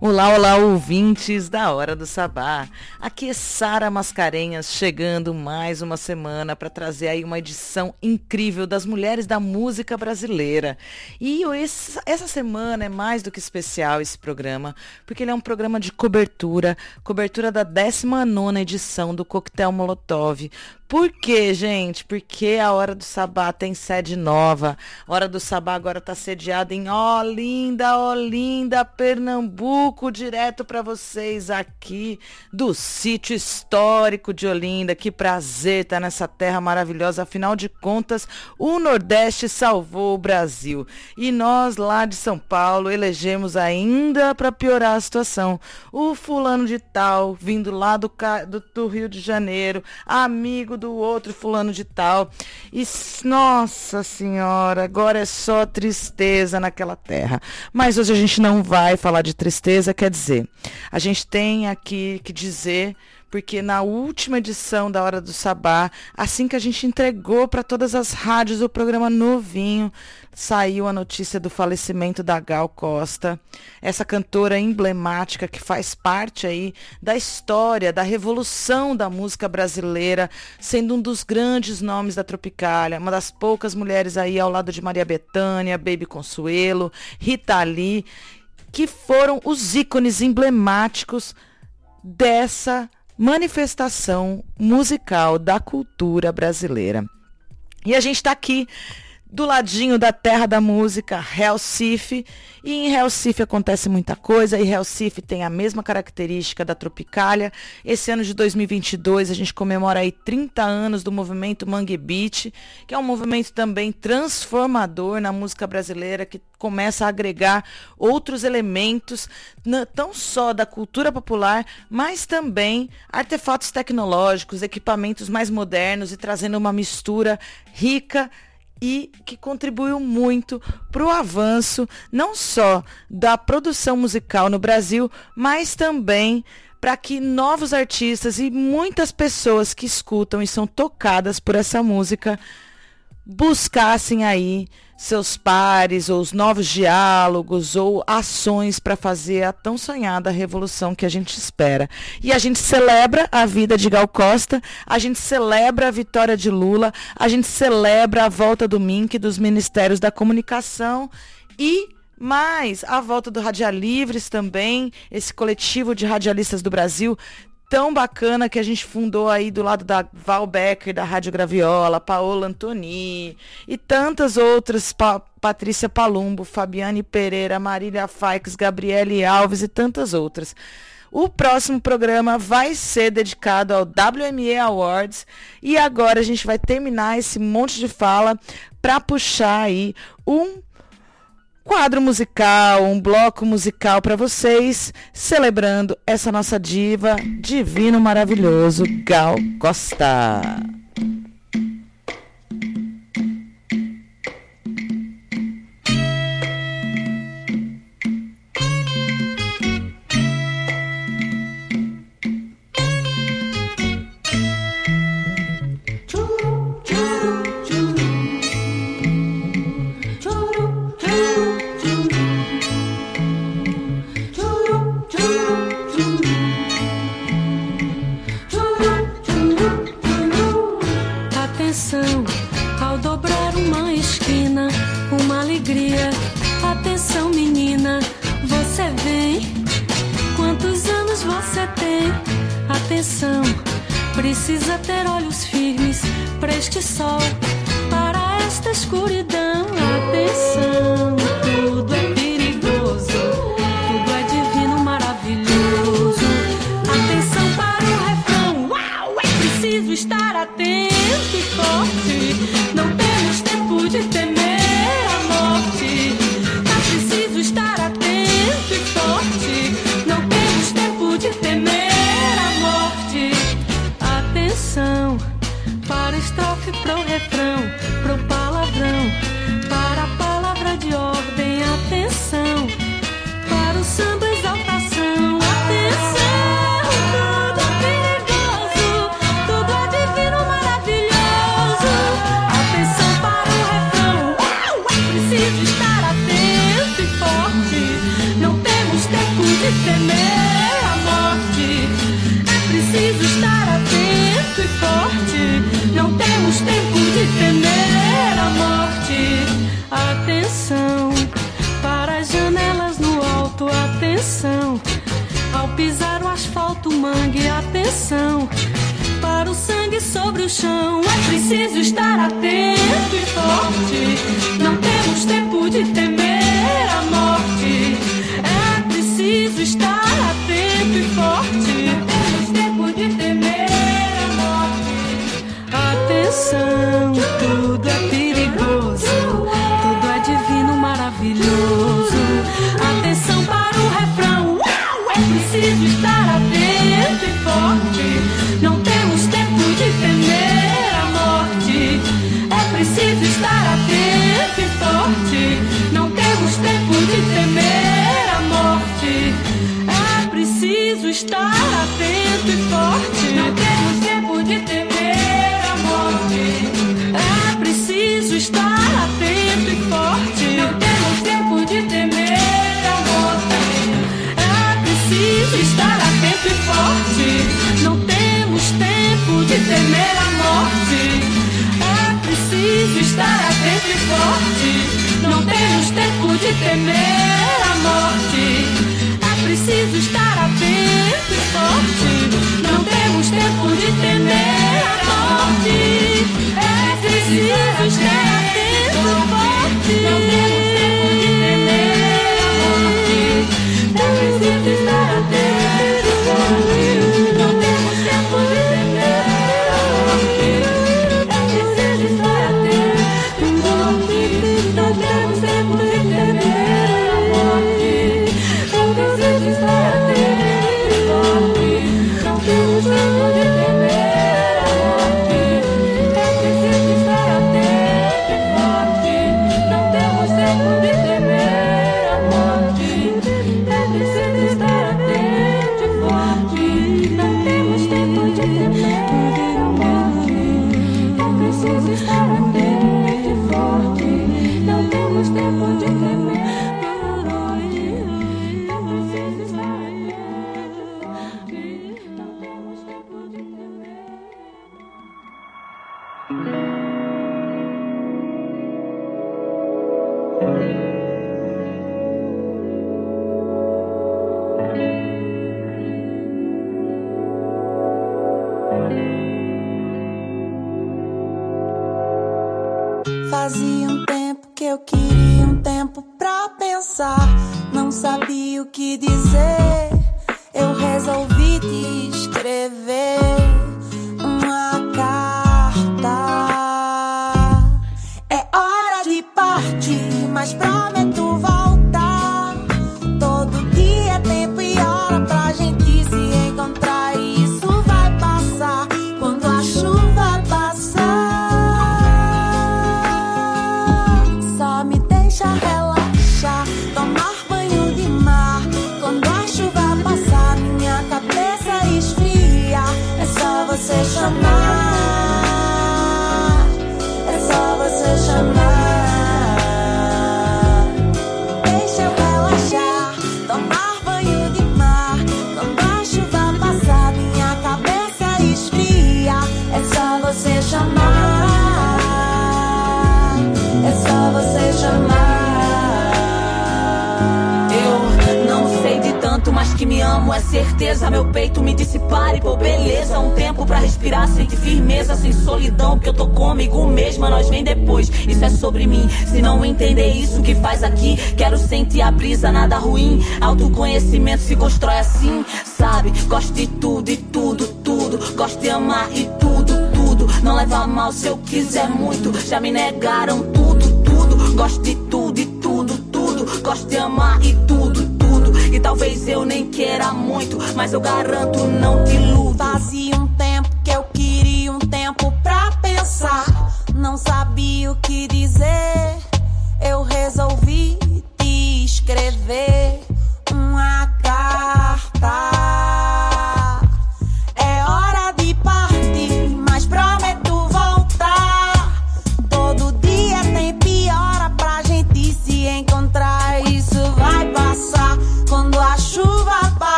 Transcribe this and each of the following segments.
Olá, olá, ouvintes da Hora do Sabá. Aqui é Sara Mascarenhas chegando mais uma semana para trazer aí uma edição incrível das mulheres da música brasileira. E essa semana é mais do que especial esse programa, porque ele é um programa de cobertura, cobertura da 19 edição do Coquetel Molotov, por quê, gente? Porque a Hora do Sabá tem sede nova. A Hora do Sabá agora está sediada em Olinda, Olinda, Pernambuco, direto para vocês aqui do sítio histórico de Olinda. Que prazer estar nessa terra maravilhosa. Afinal de contas, o Nordeste salvou o Brasil. E nós lá de São Paulo elegemos ainda para piorar a situação. O fulano de tal, vindo lá do, do, do Rio de Janeiro, amigo do outro fulano de tal. E nossa senhora, agora é só tristeza naquela terra. Mas hoje a gente não vai falar de tristeza, quer dizer, a gente tem aqui que dizer porque na última edição da Hora do Sabá, assim que a gente entregou para todas as rádios o programa novinho, saiu a notícia do falecimento da Gal Costa, essa cantora emblemática que faz parte aí da história, da revolução da música brasileira, sendo um dos grandes nomes da Tropicália, uma das poucas mulheres aí ao lado de Maria Bethânia, Baby Consuelo, Rita Lee, que foram os ícones emblemáticos dessa manifestação musical da cultura brasileira. E a gente está aqui do ladinho da terra da música, Recife. E em Recife acontece muita coisa, e Recife tem a mesma característica da Tropicália. Esse ano de 2022 a gente comemora aí 30 anos do movimento Mangue Beat, que é um movimento também transformador na música brasileira, que começa a agregar outros elementos, não só da cultura popular, mas também artefatos tecnológicos, equipamentos mais modernos e trazendo uma mistura rica e que contribuiu muito para o avanço não só da produção musical no Brasil, mas também para que novos artistas e muitas pessoas que escutam e são tocadas por essa música buscassem aí seus pares, ou os novos diálogos, ou ações para fazer a tão sonhada revolução que a gente espera. E a gente celebra a vida de Gal Costa, a gente celebra a vitória de Lula, a gente celebra a volta do MINC, dos Ministérios da Comunicação e mais a volta do Radia Livres também, esse coletivo de radialistas do Brasil tão bacana que a gente fundou aí do lado da Val Becker, da Rádio Graviola, Paola Antoni e tantas outras, pa Patrícia Palumbo, Fabiane Pereira, Marília Faix, Gabriele Alves e tantas outras. O próximo programa vai ser dedicado ao WME Awards e agora a gente vai terminar esse monte de fala para puxar aí um quadro musical, um bloco musical para vocês, celebrando essa nossa diva, divino maravilhoso, Gal Costa.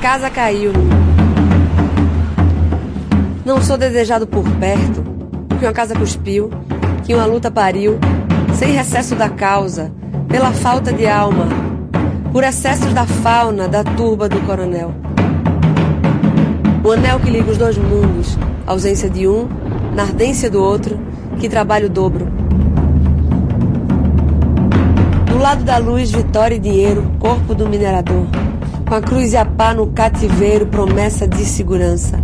Casa caiu. Não sou desejado por perto, que uma casa cuspiu, que uma luta pariu, sem recesso da causa, pela falta de alma, por excessos da fauna, da turba do coronel. O anel que liga os dois mundos, ausência de um, na ardência do outro, que trabalha o dobro. Do lado da luz, vitória e dinheiro, corpo do minerador com a cruz e a pá no cativeiro, promessa de segurança.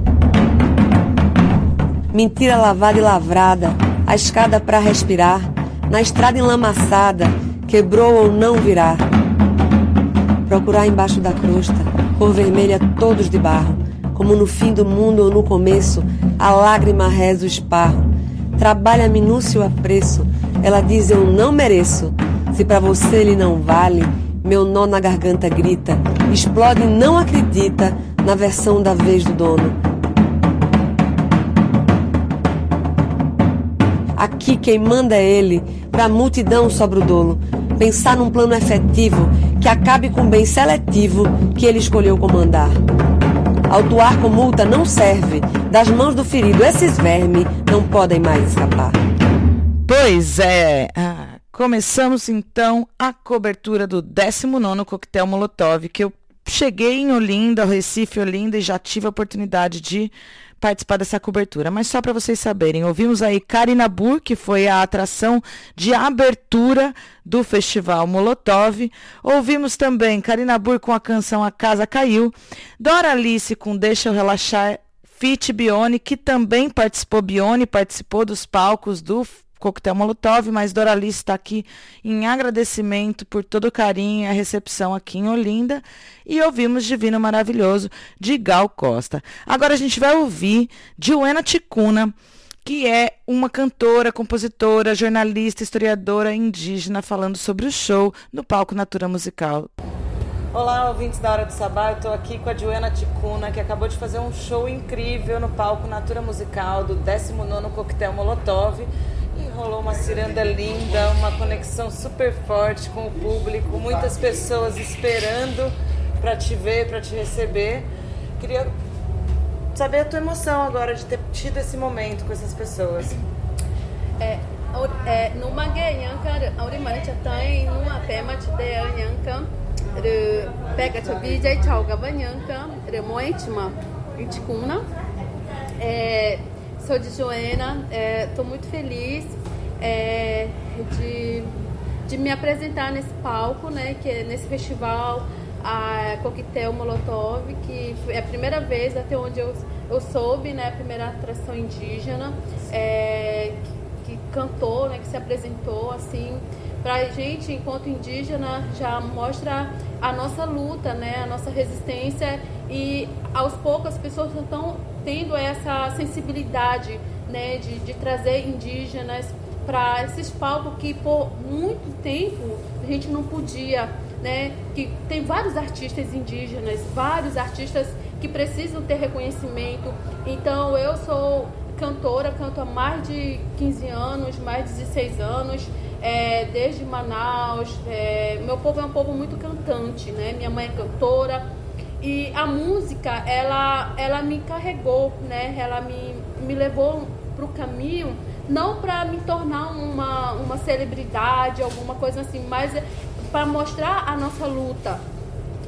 Mentira lavada e lavrada, a escada para respirar, na estrada enlamaçada, quebrou ou não virá. Procurar embaixo da crosta, cor vermelha todos de barro, como no fim do mundo ou no começo, a lágrima reza o esparro. Trabalha minúcio a preço, ela diz eu não mereço, se para você ele não vale, meu nó na garganta grita, explode e não acredita na versão da vez do dono. Aqui quem manda é ele, pra multidão sobra o dolo. Pensar num plano efetivo que acabe com o bem seletivo que ele escolheu comandar. Autuar com multa não serve, das mãos do ferido esses vermes não podem mais escapar. Pois é. Ah. Começamos então a cobertura do 19 Coquetel Molotov, que eu cheguei em Olinda, Recife, Olinda, e já tive a oportunidade de participar dessa cobertura. Mas só para vocês saberem, ouvimos aí Karinabur, que foi a atração de abertura do Festival Molotov. Ouvimos também Karinabur com a canção A Casa Caiu. Dora Alice com Deixa Eu Relaxar. Fit Bione, que também participou, Bione participou dos palcos do coquetel Molotov, mas Doralice está aqui em agradecimento por todo o carinho e a recepção aqui em Olinda. E ouvimos Divino Maravilhoso de Gal Costa. Agora a gente vai ouvir Joana Ticuna, que é uma cantora, compositora, jornalista, historiadora indígena, falando sobre o show no palco Natura Musical. Olá, ouvintes da Hora do Sabá. Eu estou aqui com a Joana Ticuna, que acabou de fazer um show incrível no palco Natura Musical do 19º Coquetel Molotov rolou uma ciranda linda, uma conexão super forte com o público, muitas pessoas esperando para te ver, para te receber. Queria saber a tua emoção agora de ter tido esse momento com essas pessoas. É, é no Mangueyanka, Aurimante tem numa pema de Deanyanka, pega a BJ Chauga Banyanka, Remoentima, Iticuna. É, sou de Joena, estou é, muito feliz é, de, de me apresentar nesse palco, né, que é nesse festival a Coquetel Molotov, que é a primeira vez até onde eu, eu soube, né, a primeira atração indígena é, que, que, cantou, né, que se apresentou assim para a gente enquanto indígena já mostra a nossa luta, né, a nossa resistência e aos poucos as pessoas estão tendo essa sensibilidade né, de, de trazer indígenas para esses palcos que por muito tempo a gente não podia, né? Que tem vários artistas indígenas, vários artistas que precisam ter reconhecimento. Então eu sou cantora, canto há mais de 15 anos, mais de 16 anos, é, desde Manaus. É, meu povo é um povo muito cantante, né? Minha mãe é cantora, e a música, ela, ela me carregou, né? Ela me, me levou para o caminho, não para me tornar uma, uma celebridade, alguma coisa assim, mas para mostrar a nossa luta.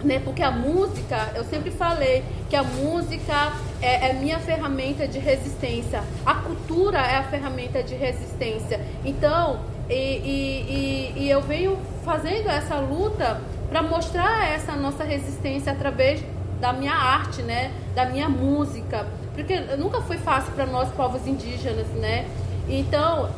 Né? Porque a música, eu sempre falei que a música é, é minha ferramenta de resistência, a cultura é a ferramenta de resistência. Então, e, e, e, e eu venho fazendo essa luta para mostrar essa nossa resistência através da minha arte, né, da minha música, porque nunca foi fácil para nós povos indígenas, né? Então,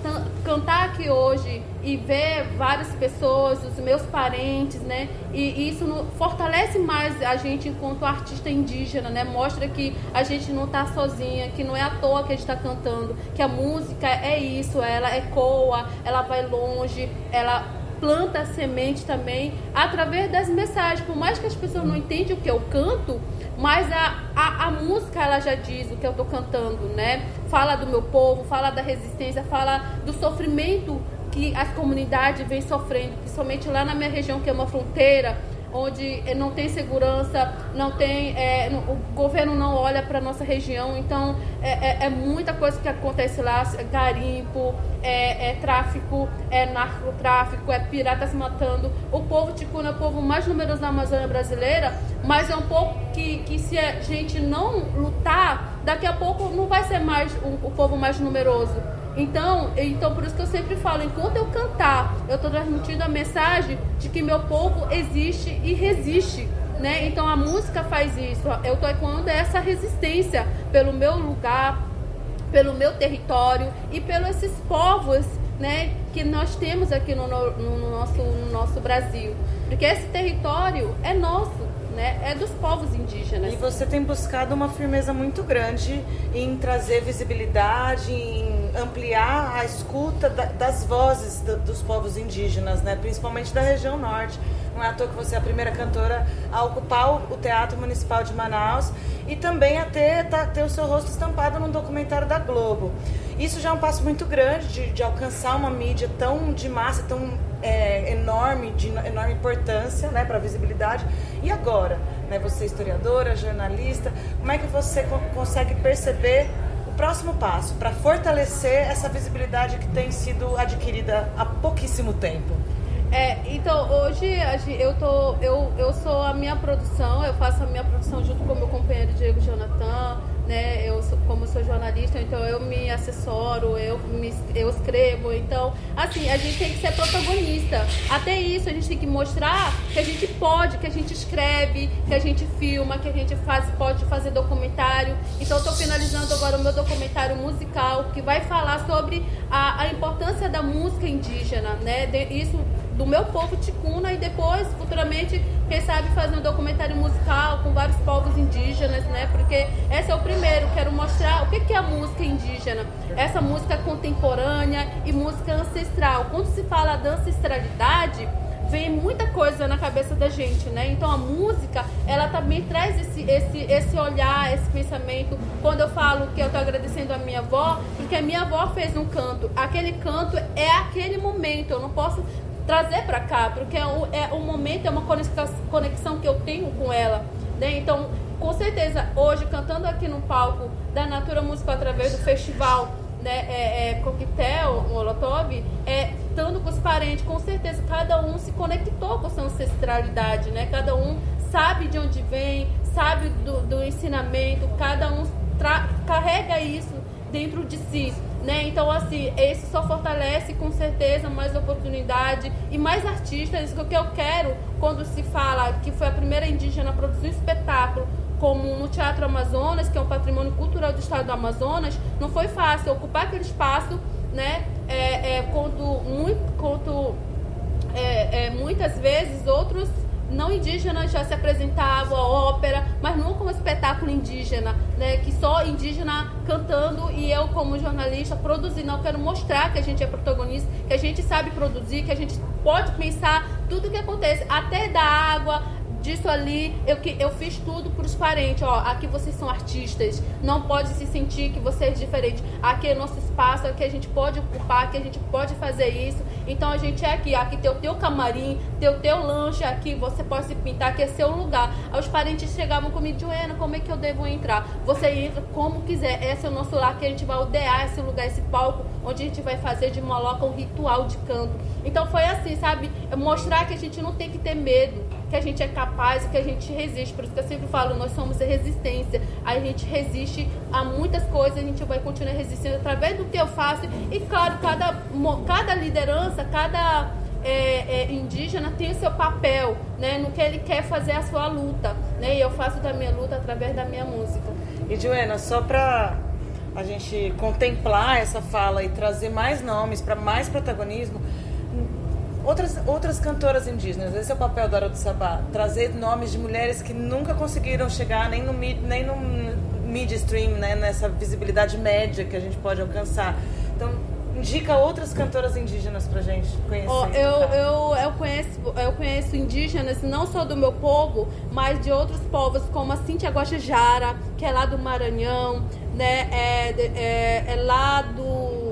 cantar aqui hoje e ver várias pessoas, os meus parentes, né? E isso fortalece mais a gente enquanto artista indígena, né? Mostra que a gente não está sozinha, que não é à toa que a gente está cantando, que a música é isso, ela ecoa, ela vai longe, ela planta a semente também através das mensagens. Por mais que as pessoas não entendam o que eu canto, mas a, a, a música ela já diz o que eu estou cantando, né? Fala do meu povo, fala da resistência, fala do sofrimento que as comunidades vêm sofrendo, principalmente lá na minha região, que é uma fronteira, onde eh, não tem segurança, não tem, é, o governo não olha para nossa região, então é, é, é, muita coisa que acontece lá, garimpo, é, é, tráfico, é narcotráfico, é piratas matando. O povo ticuna é o povo mais numeroso da Amazônia brasileira, mas é um povo que, que se a gente não lutar, daqui a pouco não vai ser mais o, o povo mais numeroso. Então, então, por isso que eu sempre falo, enquanto eu cantar, eu estou transmitindo a mensagem de que meu povo existe e resiste. Né? Então a música faz isso. Eu estou ecoando essa resistência pelo meu lugar, pelo meu território e pelos esses povos né, que nós temos aqui no, no, no nosso, no nosso Brasil. Porque esse território é nosso né, é dos povos indígenas. E você tem buscado uma firmeza muito grande em trazer visibilidade, em ampliar a escuta das vozes dos povos indígenas, né, principalmente da região norte. Não é à toa que você é a primeira cantora a ocupar o Teatro Municipal de Manaus e também a ter, tá, ter o seu rosto estampado num documentário da Globo. Isso já é um passo muito grande de, de alcançar uma mídia tão de massa, tão é, enorme, de enorme importância né, para a visibilidade. E agora? Né, você é historiadora, jornalista, como é que você co consegue perceber o próximo passo para fortalecer essa visibilidade que tem sido adquirida há pouquíssimo tempo? É, então hoje eu tô, eu, eu sou a minha produção, eu faço a minha produção junto com meu companheiro Diego Jonathan, né? Eu como sou jornalista, então eu me assessoro, eu me, eu escrevo, então assim a gente tem que ser protagonista. Até isso a gente tem que mostrar que a gente pode, que a gente escreve, que a gente filma, que a gente faz, pode fazer documentário. Então estou finalizando agora o meu documentário musical que vai falar sobre a, a importância da música indígena, né? De, isso do meu povo ticuna e depois, futuramente, quem sabe fazer um documentário musical com vários povos indígenas, né? Porque esse é o primeiro, quero mostrar o que é a música indígena. Essa música contemporânea e música ancestral. Quando se fala da ancestralidade, vem muita coisa na cabeça da gente, né? Então a música, ela também traz esse, esse, esse olhar, esse pensamento. Quando eu falo que eu tô agradecendo a minha avó, porque a minha avó fez um canto. Aquele canto é aquele momento. Eu não posso trazer para cá, porque é o, é o momento, é uma conexão que eu tenho com ela. Né? Então, com certeza, hoje, cantando aqui no palco da Natura Musical através do festival né, é, é, Coquetel, Molotov, é, estando com os parentes, com certeza cada um se conectou com sua ancestralidade, né? Cada um sabe de onde vem, sabe do, do ensinamento, cada um carrega isso dentro de si. Né? Então, assim, esse só fortalece com certeza mais oportunidade e mais artistas. Isso que eu quero quando se fala que foi a primeira indígena a produzir um espetáculo como no Teatro Amazonas, que é um patrimônio cultural do estado do Amazonas, não foi fácil ocupar aquele espaço, né? É, é, quando, muito, é, é muitas vezes outros não indígenas já se apresentavam a ópera, mas nunca um espetáculo indígena, né? Que só indígena cantando e eu como jornalista produzindo. Eu quero mostrar que a gente é protagonista, que a gente sabe produzir, que a gente pode pensar tudo o que acontece, até da água, disso ali, eu, eu fiz tudo para os parentes. Ó, aqui vocês são artistas, não pode se sentir que você é diferente. Aqui é nosso espaço, aqui a gente pode ocupar, aqui a gente pode fazer isso. Então a gente é aqui, aqui tem o teu camarim, tem o teu lanche aqui, você pode se pintar, aqui é seu lugar. Aí os parentes chegavam comigo, Joana, como é que eu devo entrar? Você entra como quiser, esse é o nosso lar que a gente vai odear esse lugar, esse palco, onde a gente vai fazer de Maloca um ritual de canto. Então foi assim, sabe? Mostrar que a gente não tem que ter medo que a gente é capaz e que a gente resiste. Por isso que eu sempre falo, nós somos resistência. A gente resiste a muitas coisas, a gente vai continuar resistindo através do que eu faço. E claro, cada, cada liderança, cada é, é, indígena tem o seu papel, né, no que ele quer fazer a sua luta, né, e eu faço da minha luta através da minha música. E Joana, só para a gente contemplar essa fala e trazer mais nomes para mais protagonismo, outras, outras cantoras indígenas. Esse é o papel da Hora do Sabá. Trazer nomes de mulheres que nunca conseguiram chegar nem no, nem no midstream, né, nessa visibilidade média que a gente pode alcançar. Então, indica outras cantoras indígenas pra gente conhecer. Oh, eu, eu, eu, conheço, eu conheço indígenas não só do meu povo, mas de outros povos, como a Cintia Guajajara, que é lá do Maranhão, né? É, é, é lá do.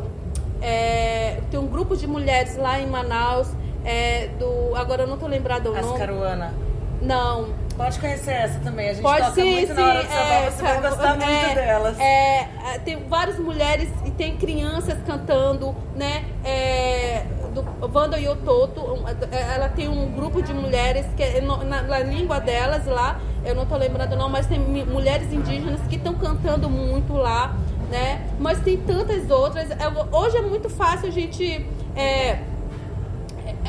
É, tem um grupo de mulheres lá em Manaus é, do. Agora eu não tô lembrada o nome. Ascaruana. Não. Pode conhecer essa também. A gente Pode toca sim, muito sim. na hora do é, você vai gostar muito é, delas. é, é, tem várias mulheres e tem crianças cantando, né? É, do Wanda Yototo, um, é, ela tem um grupo de mulheres que é na, na língua delas lá, eu não tô lembrando não, mas tem mulheres indígenas que estão cantando muito lá, né? Mas tem tantas outras. É, hoje é muito fácil a gente é,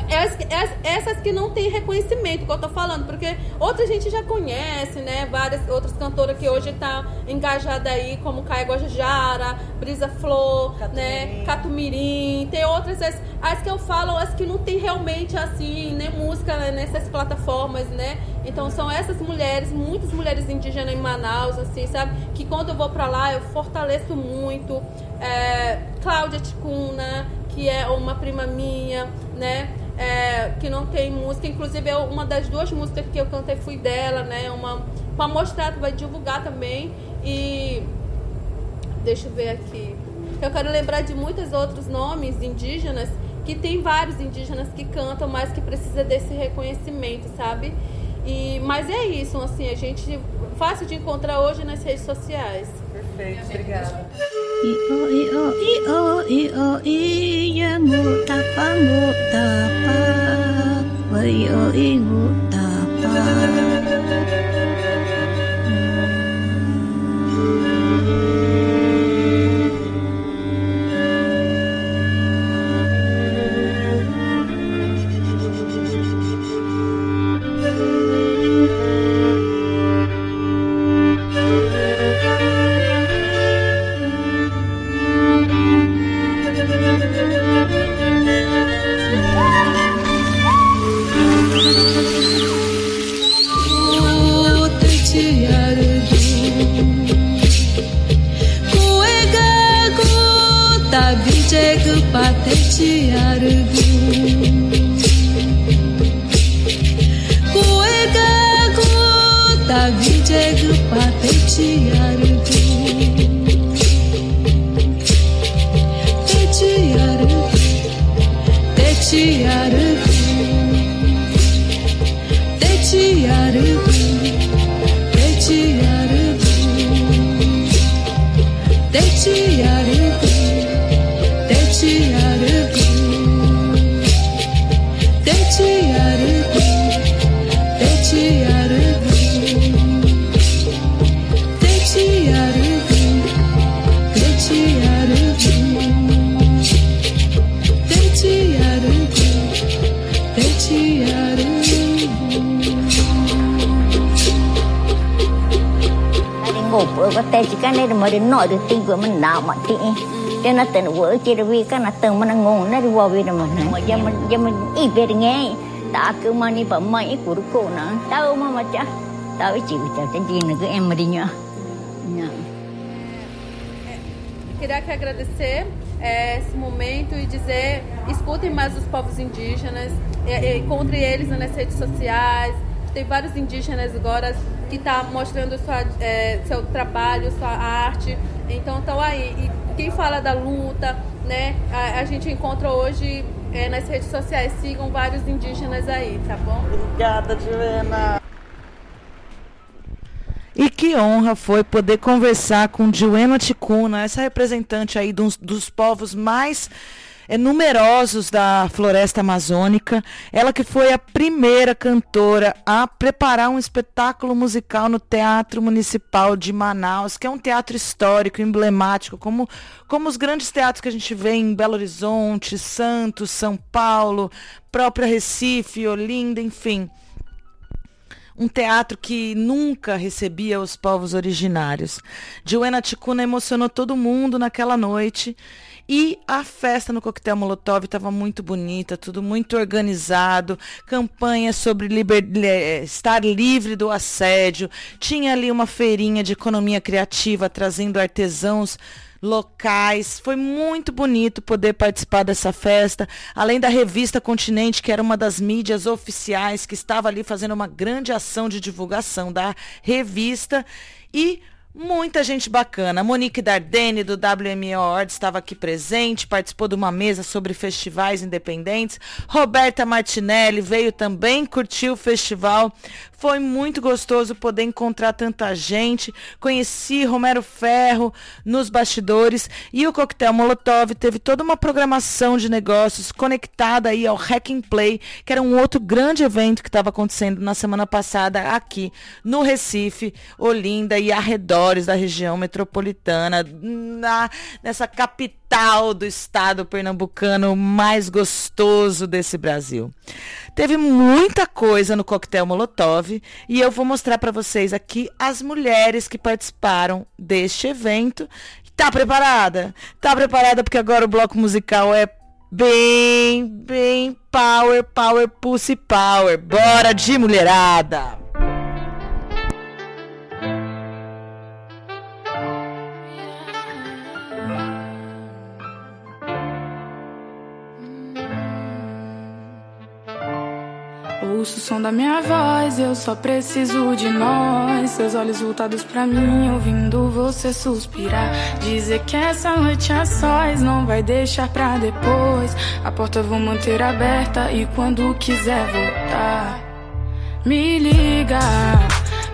essas, que não têm reconhecimento, que eu tô falando, porque outra gente já conhece, né? Várias outras cantoras que hoje tá engajada aí, como Caia Guajajara, Brisa Flor, né? Catumirim, tem outras, as, as que eu falo, as que não tem realmente assim, né, música né, nessas plataformas, né? Então são essas mulheres, muitas mulheres indígenas em Manaus, assim, sabe? Que quando eu vou pra lá eu fortaleço muito. É, Cláudia Ticuna, que é uma prima minha, né? É, que não tem música, inclusive eu- uma das duas músicas que eu cantei foi dela, né? Uma para mostrar, vai divulgar também e deixa eu ver aqui. Eu quero lembrar de muitos outros nomes indígenas que tem vários indígenas que cantam, mas que precisa desse reconhecimento, sabe? E mas é isso, assim, a gente fácil de encontrar hoje nas redes sociais. Perfeito, obrigada. i o i o i o i o i ya ngu có tay chỉ cái này mà đến nổi được tin của mình nào mà thì cho nó tên vợ chỉ là vì cái nó từng mình ngủ nó đi vào vì là mình mà giờ mình giờ mình ít về nghe. Ta đi bấm mà ít của cô nó tao mà mà chả tao chịu chả cái gì nữa cứ em đi nhá. Queria que agradecer é, esse momento e dizer, escutem mais os povos indígenas, encontre eles nas redes sociais. Tem vários indígenas agora que estão tá mostrando sua, é, seu trabalho, sua arte. Então estão aí. E quem fala da luta, né? A, a gente encontra hoje é, nas redes sociais. Sigam vários indígenas aí, tá bom? Obrigada, Joana. E que honra foi poder conversar com Joana Ticuna, essa representante aí dos, dos povos mais é, numerosos da floresta amazônica. Ela que foi a primeira cantora a preparar um espetáculo musical no Teatro Municipal de Manaus, que é um teatro histórico, emblemático, como, como os grandes teatros que a gente vê em Belo Horizonte, Santos, São Paulo, própria Recife, Olinda, enfim um teatro que nunca recebia os povos originários. Joana Ticuna emocionou todo mundo naquela noite e a festa no Coquetel Molotov estava muito bonita, tudo muito organizado, campanha sobre liber... estar livre do assédio, tinha ali uma feirinha de economia criativa trazendo artesãos locais. Foi muito bonito poder participar dessa festa, além da revista Continente, que era uma das mídias oficiais que estava ali fazendo uma grande ação de divulgação da revista. E Muita gente bacana. Monique Dardenne, do WME Awards, estava aqui presente, participou de uma mesa sobre festivais independentes. Roberta Martinelli veio também, curtiu o festival. Foi muito gostoso poder encontrar tanta gente. Conheci Romero Ferro nos bastidores e o Coquetel Molotov teve toda uma programação de negócios conectada aí ao Hack and Play, que era um outro grande evento que estava acontecendo na semana passada aqui no Recife, Olinda e arredores da região metropolitana, na, nessa capital do estado pernambucano mais gostoso desse Brasil. Teve muita coisa no Coquetel Molotov e eu vou mostrar para vocês aqui as mulheres que participaram deste evento. Tá preparada? Tá preparada porque agora o bloco musical é bem, bem power, power, pussy power. Bora de mulherada! O som da minha voz, eu só preciso de nós. Seus olhos voltados pra mim, ouvindo você suspirar. Dizer que essa noite a sós não vai deixar pra depois. A porta vou manter aberta e quando quiser voltar, me liga.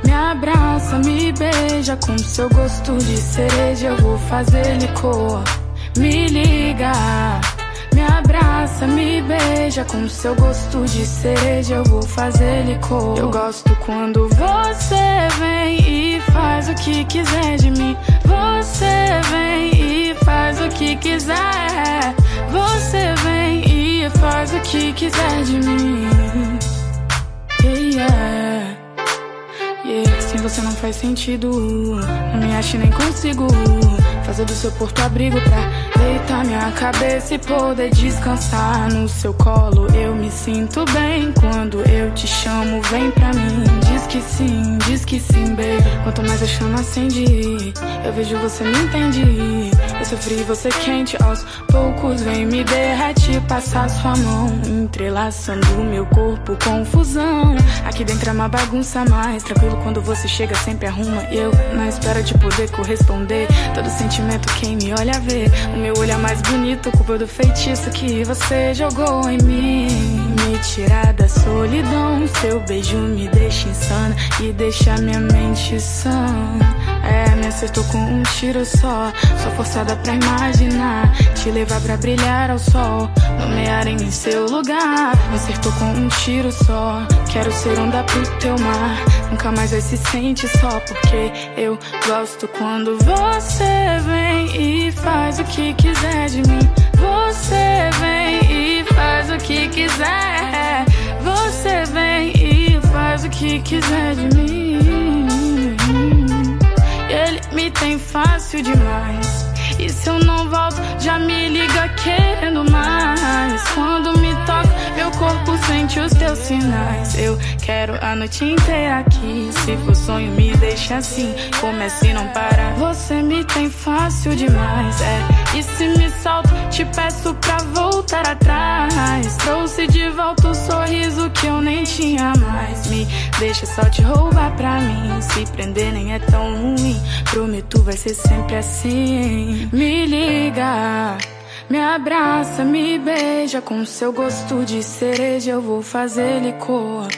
Me abraça, me beija com seu gosto de cereja. Eu vou fazer licor. Me liga. Me abraça, me beija com seu gosto de cereja. Eu vou fazer licor. Eu gosto quando você vem e faz o que quiser de mim. Você vem e faz o que quiser. Você vem e faz o que quiser de mim. Yeah, yeah. Yeah, sem você não faz sentido. Não me acho nem consigo fazer do seu porto abrigo pra deitar minha cabeça e poder descansar no seu colo. Eu me sinto bem quando eu te chamo, vem pra mim. Diz que sim, diz que sim, baby. Quanto mais a chama acende, eu vejo você me entende. Eu sofri você quente, aos poucos vem me derrete, passar sua mão, entrelaçando meu corpo, confusão. Aqui dentro é uma bagunça, mais tranquilo quando você chega, sempre arruma. E eu na espera de poder corresponder. Todo sentimento, quem me olha vê. O meu olho é mais bonito, culpa do feitiço que você jogou em mim. Me tirar da solidão, seu beijo me deixa insana e deixa minha mente sã. É, me acertou com um tiro só. Sou forçada pra imaginar. Te levar pra brilhar ao sol. Nomear em seu lugar. Me acertou com um tiro só. Quero ser onda pro teu mar. Nunca mais vai se sente só. Porque eu gosto quando você vem e faz o que quiser de mim. Você vem o que quiser. Você vem e faz o que quiser de mim. Ele me tem fácil demais. E se eu não volto, já me liga querendo mais. Quando me toca, meu corpo sente os teus sinais. Eu quero a noite inteira aqui. Sonho, me deixa assim. Comece e não para. Você me tem fácil demais, é. E se me solto, te peço pra voltar atrás. Trouxe de volta o sorriso que eu nem tinha mais. Me deixa só te roubar pra mim. Se prender nem é tão ruim. Prometo, vai ser sempre assim. Me liga. Me abraça, me beija com seu gosto de cereja. Eu vou fazer licor.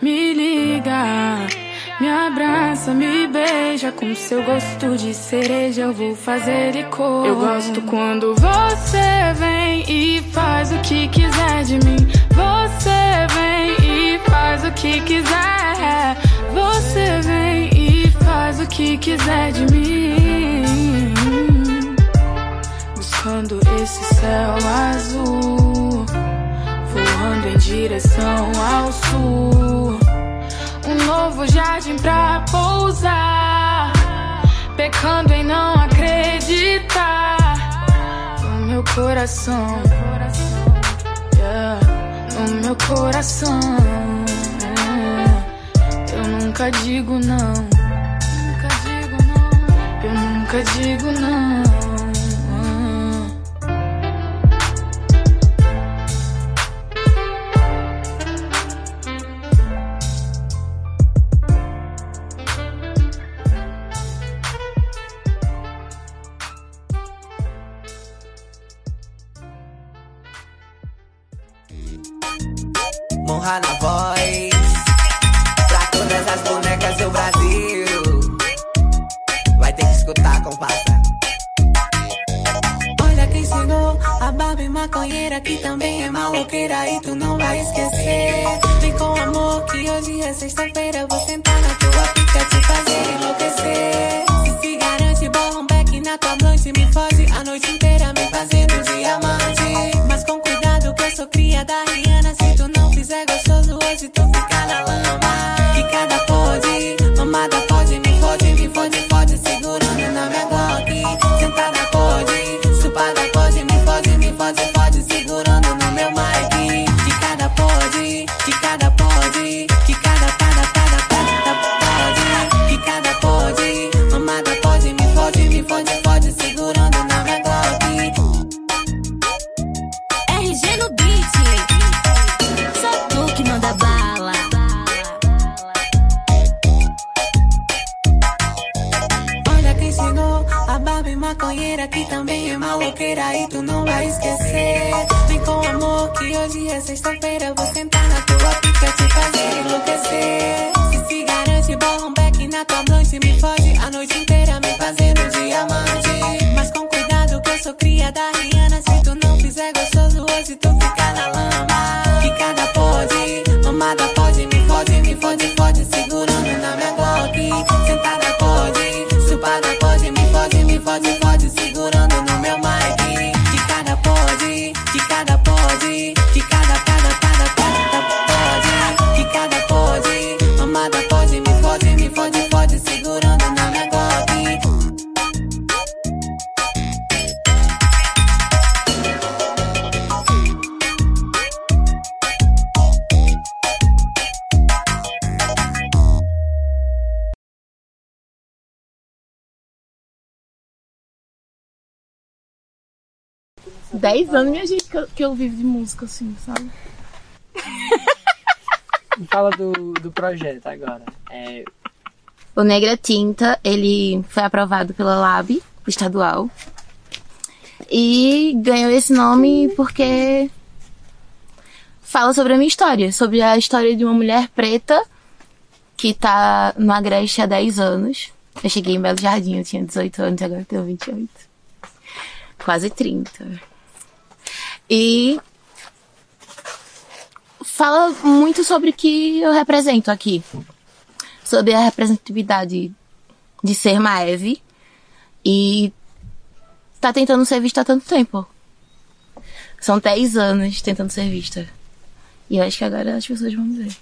Me liga. Me abraça, me beija com seu gosto de cereja. Eu vou fazer licor. Eu gosto quando você vem e faz o que quiser de mim. Você vem e faz o que quiser. Você vem e faz o que quiser de mim. Buscando esse céu azul, voando em direção ao sul. Novo jardim pra pousar, pecando em não acreditar no meu coração. Yeah, no meu coração. Eu digo não. Nunca digo não. Eu nunca digo não. sexta-feira vou 10 anos, minha gente, que eu, que eu vivo de música, assim, sabe? Me fala do, do projeto agora. É... O Negra Tinta, ele foi aprovado pela LAB estadual. E ganhou esse nome porque fala sobre a minha história, sobre a história de uma mulher preta que tá no Agreste há 10 anos. Eu cheguei em Belo Jardim, eu tinha 18 anos, agora eu tenho 28. Quase 30. E fala muito sobre o que eu represento aqui. Sobre a representatividade de ser Maeve. E tá tentando ser vista há tanto tempo. São 10 anos tentando ser vista. E eu acho que agora as pessoas vão ver.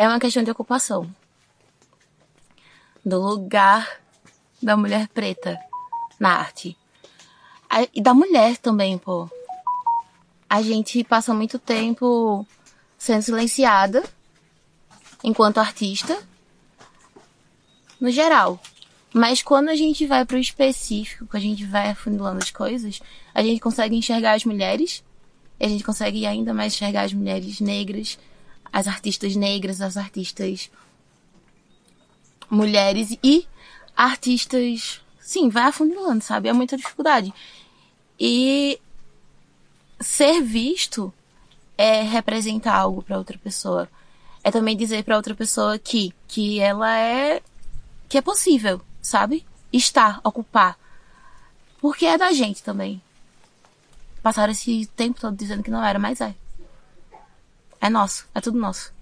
É uma questão de ocupação. Do lugar da mulher preta na arte. E da mulher também, pô. A gente passa muito tempo sendo silenciada enquanto artista, no geral. Mas quando a gente vai pro específico, quando a gente vai afunilando as coisas, a gente consegue enxergar as mulheres, a gente consegue ainda mais enxergar as mulheres negras, as artistas negras, as artistas mulheres e artistas. Sim, vai afunilando, sabe? É muita dificuldade. E ser visto é representar algo para outra pessoa. É também dizer para outra pessoa que que ela é que é possível, sabe? Estar, ocupar. Porque é da gente também. Passaram esse tempo todo dizendo que não era, mas é. É nosso, é tudo nosso.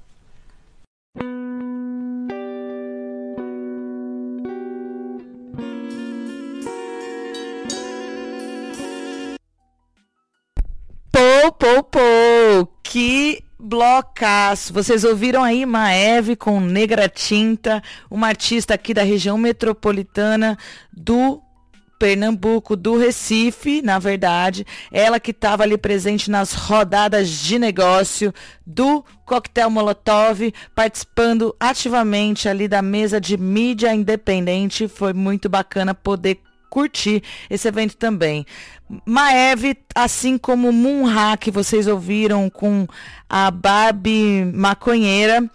Pô, pô, pô, que blocaço. Vocês ouviram aí Maeve com Negra Tinta, uma artista aqui da região metropolitana do Pernambuco, do Recife, na verdade. Ela que estava ali presente nas rodadas de negócio do Coquetel Molotov, participando ativamente ali da mesa de mídia independente. Foi muito bacana poder curtir esse evento também. Maeve, assim como Munha, que vocês ouviram com a Barbie Maconheira,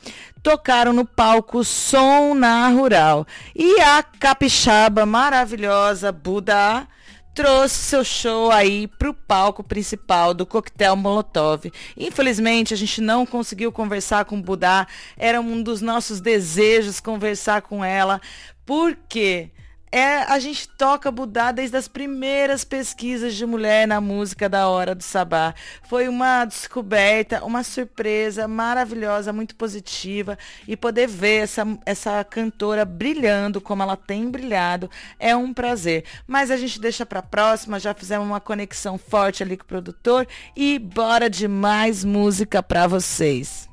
tocaram no palco Som na Rural. E a capixaba maravilhosa Buda trouxe seu show aí pro palco principal do Coquetel Molotov. Infelizmente, a gente não conseguiu conversar com Budá. Era um dos nossos desejos conversar com ela. Por quê? É, a gente toca Budá desde as primeiras pesquisas de mulher na música da Hora do Sabá. Foi uma descoberta, uma surpresa maravilhosa, muito positiva. E poder ver essa, essa cantora brilhando como ela tem brilhado é um prazer. Mas a gente deixa para próxima, já fizemos uma conexão forte ali com o produtor e bora de mais música para vocês.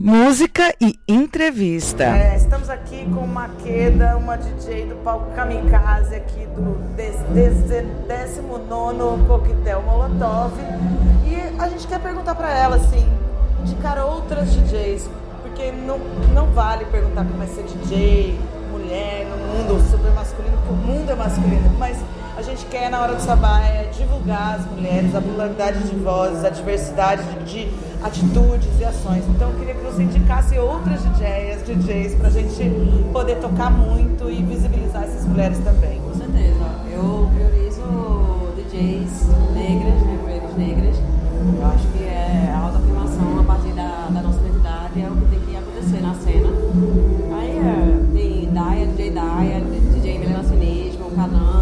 Música e entrevista. É, estamos aqui com Maqueda, uma DJ do palco Kamikaze aqui do 19 Coquetel Molotov. E a gente quer perguntar para ela assim, cara outras DJs, porque não, não vale perguntar como é ser DJ, mulher, no mundo super masculino, porque o mundo é masculino, mas a gente quer, na hora do sabá, é divulgar as mulheres, a pluralidade de vozes, a diversidade de, de atitudes e ações. Então, eu queria que você indicasse outras DJs, DJs, para a gente poder tocar muito e visibilizar essas mulheres também. Com certeza. Eu priorizo DJs negras, né, mulheres negras. Eu acho que é a autoafirmação a partir da, da nossa identidade é o que tem que acontecer na cena. Aí é, tem Daya, DJ Daya, DJ Melancinismo, Canan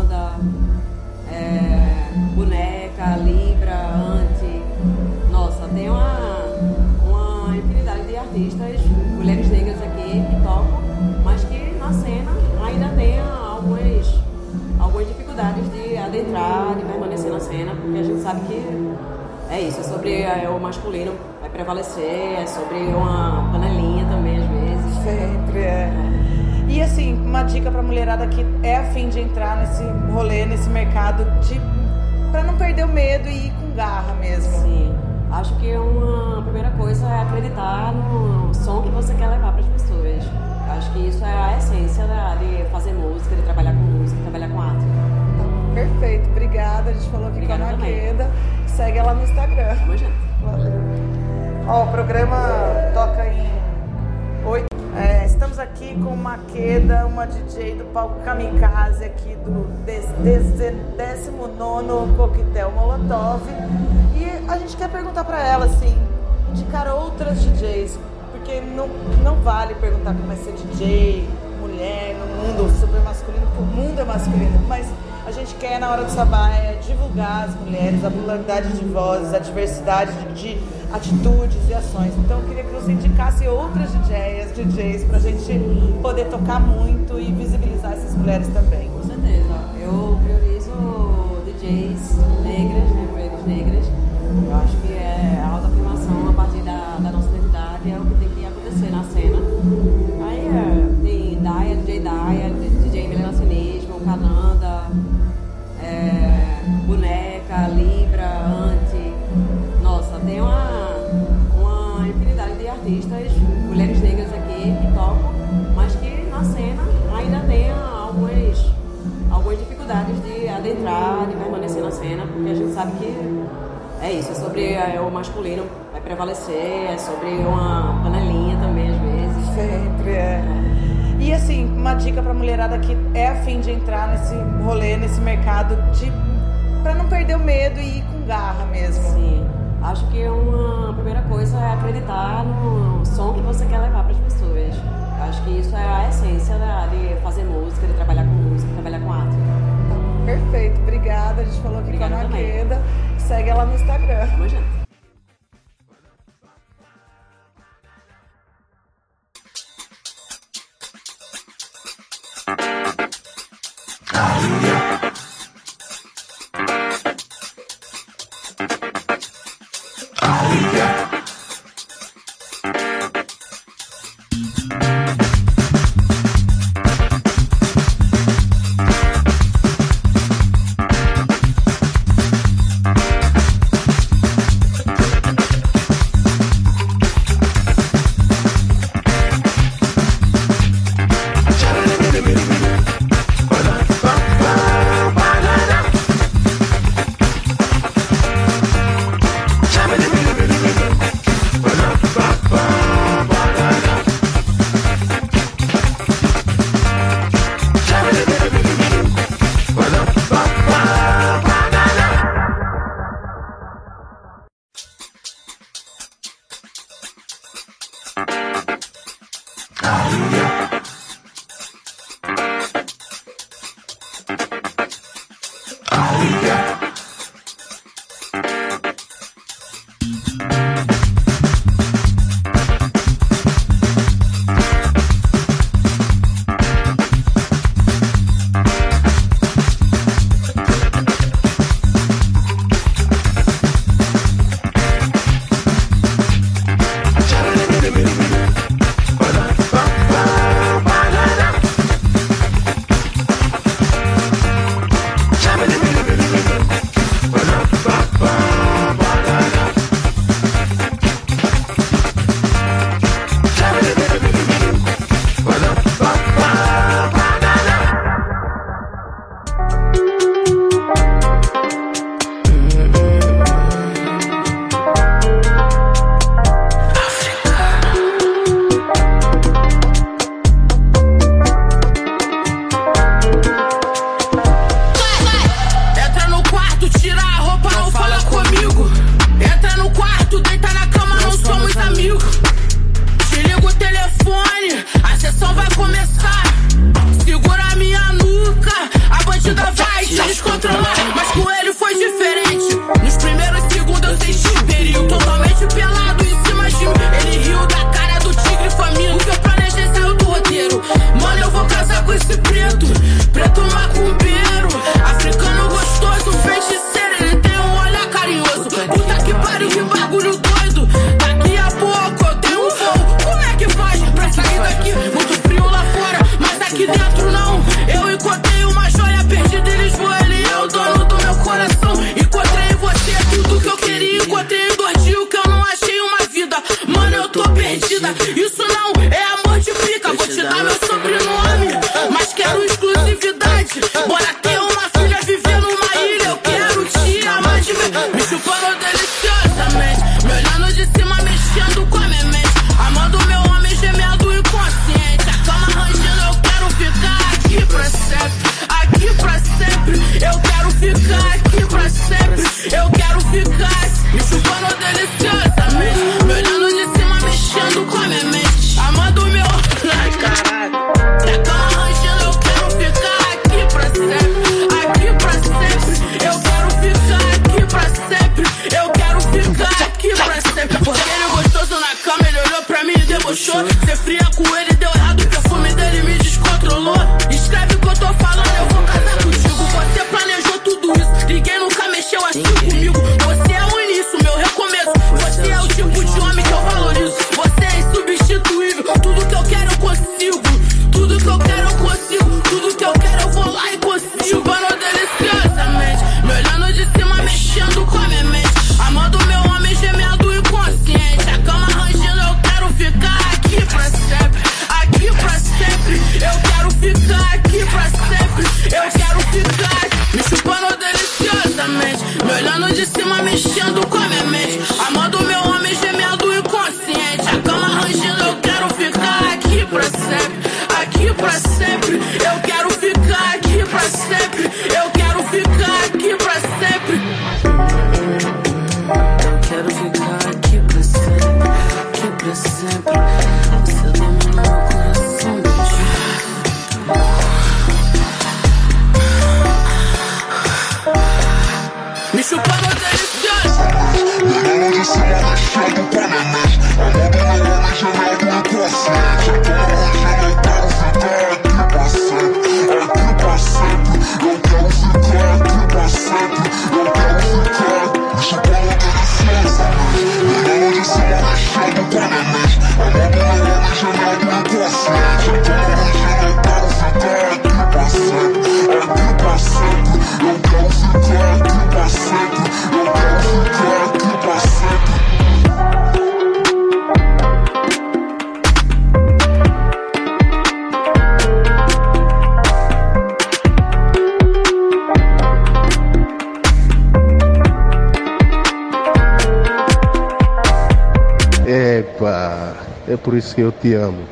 música, Libra, Ante. Nossa, tem uma, uma infinidade de artistas, mulheres negras aqui que tocam, mas que na cena ainda tem algumas, algumas dificuldades de adentrar, de permanecer na cena, porque a gente sabe que é isso, é sobre é, o masculino vai prevalecer, é sobre uma panelinha também às vezes. Sempre é. E assim, uma dica pra mulherada que é afim de entrar nesse rolê, nesse mercado de pra não perder o medo e ir com garra mesmo. Sim. Acho que uma primeira coisa é acreditar no som que você quer levar para as pessoas. Acho que isso é a essência de fazer música, de trabalhar com música, de trabalhar com arte. Perfeito, obrigada. A gente falou aqui Obrigada com a. Maqueda. Segue ela no Instagram. Valeu. Ó, o programa toca em. É, estamos aqui com Maqueda, uma DJ do palco Kamikaze aqui do 19 Coquetel Molotov. E a gente quer perguntar pra ela, assim, indicar outras DJs, porque não, não vale perguntar como é ser DJ, mulher, no mundo super masculino, porque o mundo é masculino, mas a gente quer na hora do sabá é divulgar as mulheres, a pluralidade de vozes, a diversidade de, de atitudes e ações. Então eu queria que você indicasse outras DJs, DJs pra gente poder tocar muito e visibilizar essas mulheres também. Com certeza. Eu priorizo DJs negras. Libra, Anti. Nossa, tem uma, uma infinidade de artistas, mulheres negras aqui que tocam, mas que na cena ainda tem algumas, algumas dificuldades de adentrar, de permanecer na cena, porque a gente sabe que é isso, é sobre é, o masculino vai prevalecer, é sobre uma panelinha também às vezes. Sempre é. E assim, uma dica pra mulherada que é afim de entrar nesse rolê, nesse mercado, de, pra não perder o medo e ir com garra mesmo. Sim. Acho que uma primeira coisa é acreditar no som que você quer levar para as pessoas. Acho que isso é a essência da- de fazer música, de trabalhar com música, de trabalhar com arte. Perfeito, obrigada. A gente falou aqui Obrigada com a. Maqueda. Segue ela no Instagram. Junto. eu te amo.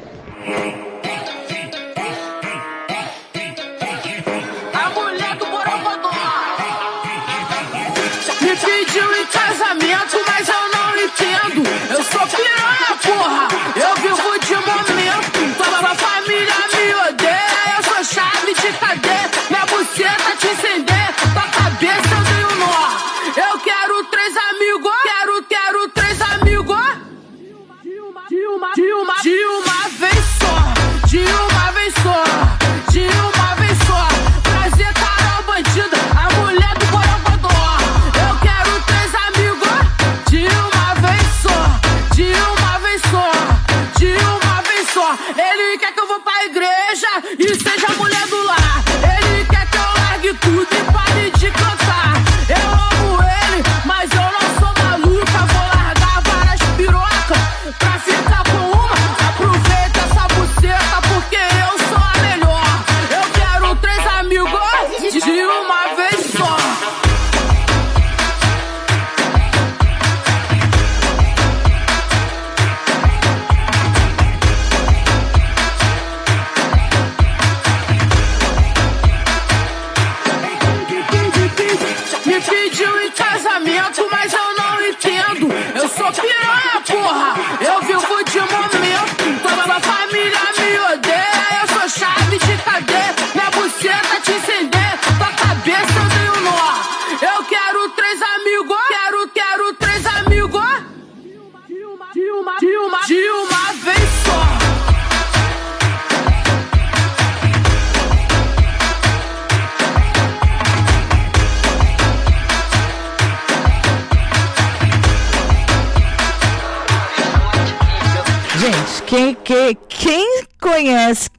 conhece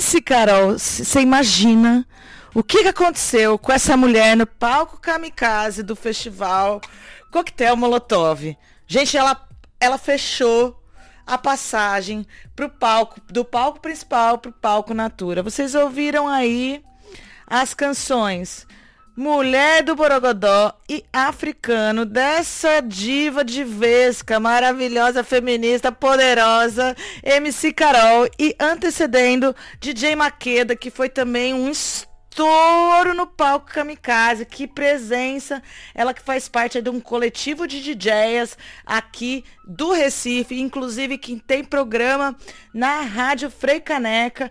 se Carol, você imagina o que, que aconteceu com essa mulher no palco kamikaze do festival Coquetel Molotov. Gente, ela, ela fechou a passagem pro palco, do palco principal pro palco Natura. Vocês ouviram aí as canções Mulher do Borogodó e africano dessa diva de Vesca, maravilhosa, feminista, poderosa, MC Carol e antecedendo DJ Maqueda, que foi também um estouro no palco Kamikaze, que presença, ela que faz parte de um coletivo de DJs aqui do Recife, inclusive que tem programa na Rádio Frei Caneca,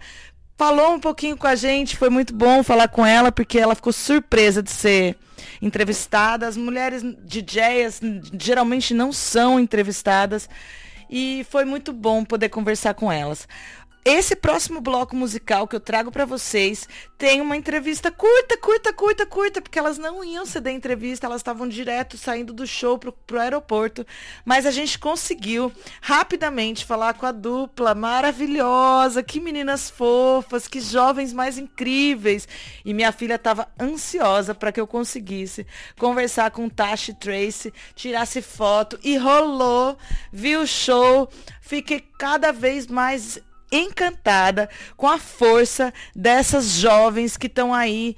falou um pouquinho com a gente, foi muito bom falar com ela, porque ela ficou surpresa de ser entrevistada. As mulheres DJs geralmente não são entrevistadas. E foi muito bom poder conversar com elas. Esse próximo bloco musical que eu trago para vocês tem uma entrevista curta, curta, curta, curta, porque elas não iam ceder entrevista, elas estavam direto saindo do show pro, pro aeroporto, mas a gente conseguiu rapidamente falar com a dupla maravilhosa, que meninas fofas, que jovens mais incríveis. E minha filha estava ansiosa para que eu conseguisse conversar com Tashi Trace, tirasse foto e rolou, viu o show, fiquei cada vez mais encantada com a força dessas jovens que estão aí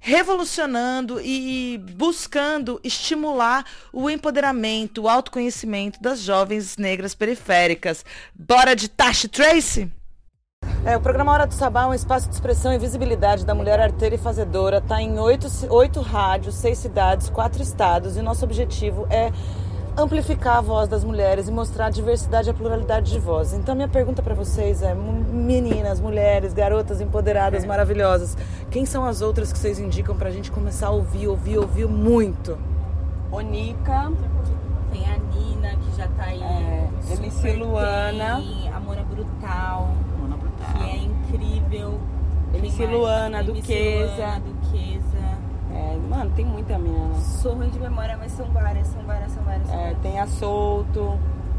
revolucionando e buscando estimular o empoderamento, o autoconhecimento das jovens negras periféricas. Bora de Tashi Trace? É, o programa Hora do Sabá é um espaço de expressão e visibilidade da mulher arteira e fazedora. Está em oito, oito rádios, seis cidades, quatro estados. E nosso objetivo é amplificar a voz das mulheres e mostrar a diversidade e a pluralidade de vozes. Então minha pergunta para vocês é, meninas, mulheres, garotas empoderadas, maravilhosas, quem são as outras que vocês indicam para a gente começar a ouvir, ouvir, ouvir muito? Onica. Tem a Nina, que já tá aí. É, MC Luana. bem, Amora Brutal. Mona Brutal. Que é incrível. MC? Luana, MC Duquesa. Luana, Duquesa. É, mano, tem muita menina. Sou ruim de memória, mas são várias, são várias, são várias. são É, várias. tem a Solto.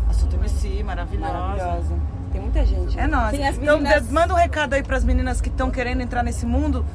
A Suta MC, maravilhosa. Maravilhosa. Tem muita gente. É né? nóis. Tem as Então meninas- de- manda um recado aí pras meninas que estão querendo entrar nesse mundo,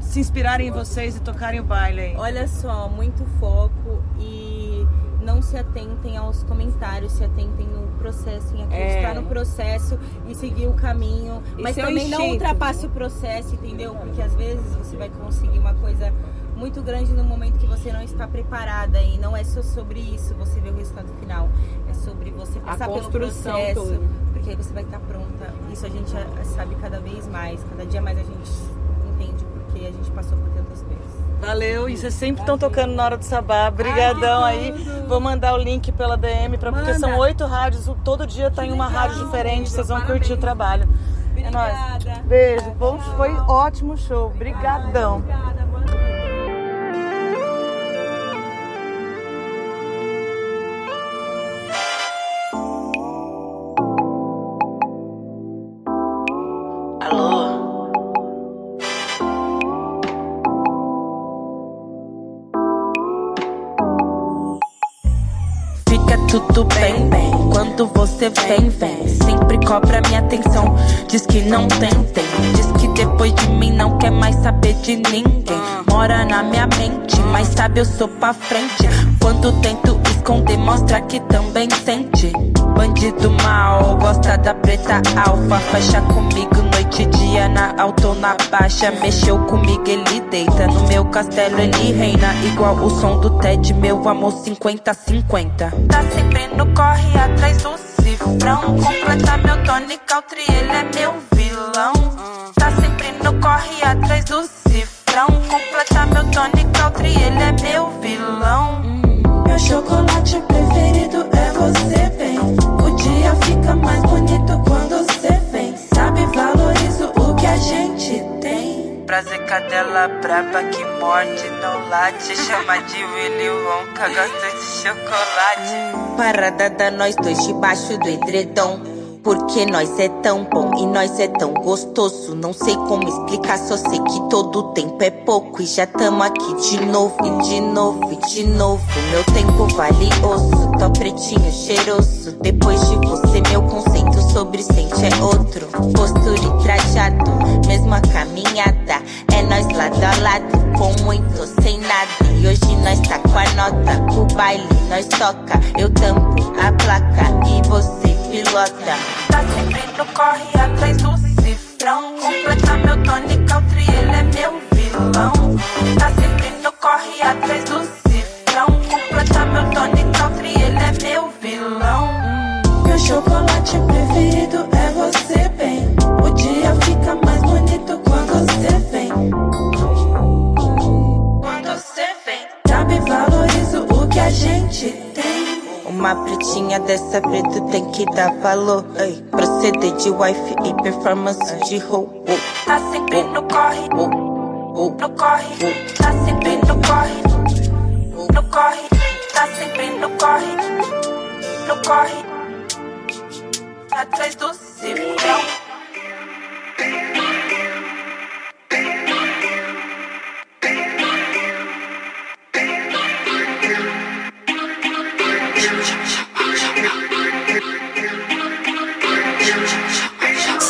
se inspirarem em vocês e tocarem o baile aí. Olha só, muito foco e não se atentem aos comentários, se atentem no processo, em acreditar É. no processo e seguir o caminho. Mas Esse é o também não ultrapasse o processo, entendeu? Porque às vezes você vai conseguir uma coisa muito grande no momento que você não está preparada e não é só sobre isso você ver o resultado final. É sobre você A passar pelo construção processo, toda. porque aí você vai estar pronta. Isso a gente eh, sabe cada vez mais, cada dia mais a gente entende porque a gente passou por tantas coisas. Valeu, e vocês sempre estão tocando na hora do sabá. Brigadão aí. Vou mandar o link pela DM, pra, porque são oito rádios, todo dia tá em uma rádio diferente, vocês vão curtir o trabalho. É nóis. Obrigada. Beijo, bom, foi ótimo show. Brigadão. Você vem, vem. Sempre cobra minha atenção. Diz que não tem, tem. Diz que depois de mim não quer mais saber de ninguém. Mora na minha mente, mas sabe eu sou pra frente. Quando tento esconder, mostra que também sente. Bandido mal, gosta da preta alfa. Fecha comigo noite e dia, na alta ou na baixa. Mexeu comigo, ele deita. No meu castelo ele reina. Igual o som do Ted, meu amor 50-50. Tá sempre no corre atrás do cifrão. Completa meu Tony Country, ele é meu vilão. Tá sempre no corre atrás do cifrão. Completa meu Tony Country, ele é meu vilão. Meu chocolate preferido é você, bem. O dia fica mais Prazer, cadela braba que morde, não late. Chama de Willy Wonka, gosta de chocolate. Parada da nós dois debaixo do edredom. Porque nós é tão bom e nós é tão gostoso. Não sei como explicar, só sei que todo tempo é pouco. E já tamo aqui de novo, e de novo, e de novo. Meu tempo valioso, tô pretinho cheiroso. Depois de você, meu conceito sobre sente é outro. Postura e trajado, mesma caminhada. É nós lado a lado, com muito sem nada. E hoje nós tá com a nota, o baile nós toca. Eu tampo a placa e você pilota. Tá sempre no corre atrás do cifrão. Completa meu Tony Country, ele é meu vilão. Tá sempre no corre atrás do cifrão. Completa meu Tony Country, ele é meu vilão. Meu chocolate preferido é você, bem. O dia fica mais bonito quando você vem. Quando você vem. Sabe, valorizo o que a gente. Uma pretinha dessa preta tem que dar valor. Ei, proceder de wife e performance de roubo. Tá sempre no corre. No corre. Tá sempre no corre. No corre. Tá sempre no corre. No corre. atrás do cifrão.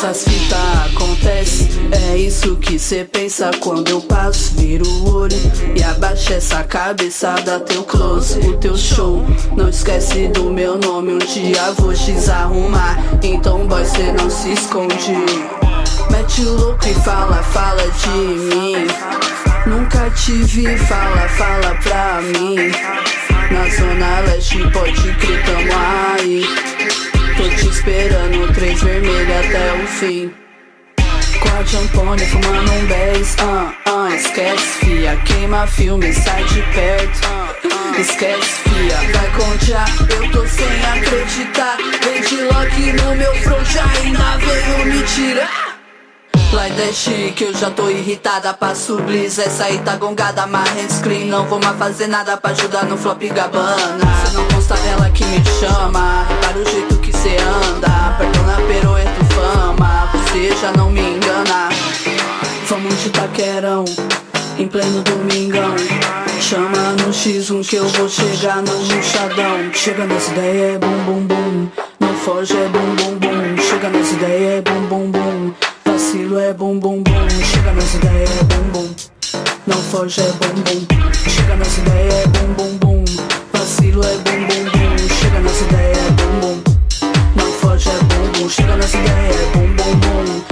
Essas fitas acontece, é isso que cê pensa quando eu passo, viro o olho e abaixa essa cabeça, dá teu close, o teu show. Não esquece do meu nome, um dia vou desarrumar, então boy cê não se esconde. Mete o louco e fala, fala de mim. Nunca te vi, fala, fala pra mim. Na zona leste pode crer, tamo aí. Tô te esperando, três vermelho até o fim. Com a Jampone fumando um 10, ah, ah, esquece fia. Queima filme, sai de perto, ah, esquece fia. Vai contar, eu tô sem acreditar. De Loki no meu front, ainda veio me tirar. Like that shit, que eu já tô irritada Passo bliss, essa aí tá gongada Mas hands clean, não vou mais fazer nada Pra ajudar no flop gabana Cê não consta dela que me chama Para o jeito que cê anda Perdona peroeto fama Você já não me engana. Vamos de taquerão Em pleno domingão. Chama no X1 que eu vou chegar no murchadão Chega nessa ideia é bum bum bum. Não foge é bum bum bum. Chega nessa ideia é bum bum bum. Vacilo é bum bum bum. Chega nessa ideia é bum bum. Não foge é bum bum. Chega nessa ideia é bum bum bum. Vacilo é bum bum bum. Chega nessa ideia é bum bum Chega nessa ideia é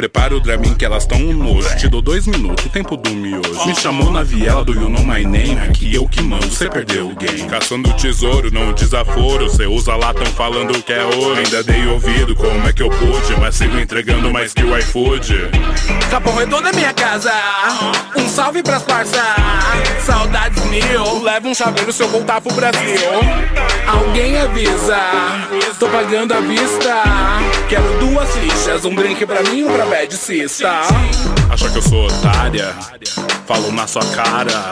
prepara o Dramin que elas tão um nojo. Te dou dois minutos, tempo do miojo. Me chamou na viela do You Know My Name. Aqui eu que mando, cê perdeu o game. Caçando tesouro, não desaforo. Cê usa lá, tão falando que é ouro. Ainda dei ouvido, como é que eu pude? Mas sigo entregando mais que o iFood. Capão Redondo é minha casa. Um salve pras parça. Saudades mil. Leva um chaveiro se eu voltar pro Brasil. Alguém avisa. Tô pagando à vista. Quero duas fichas, um drink pra mim e um pra bad cista. Acha que eu sou otária? Falo na sua cara.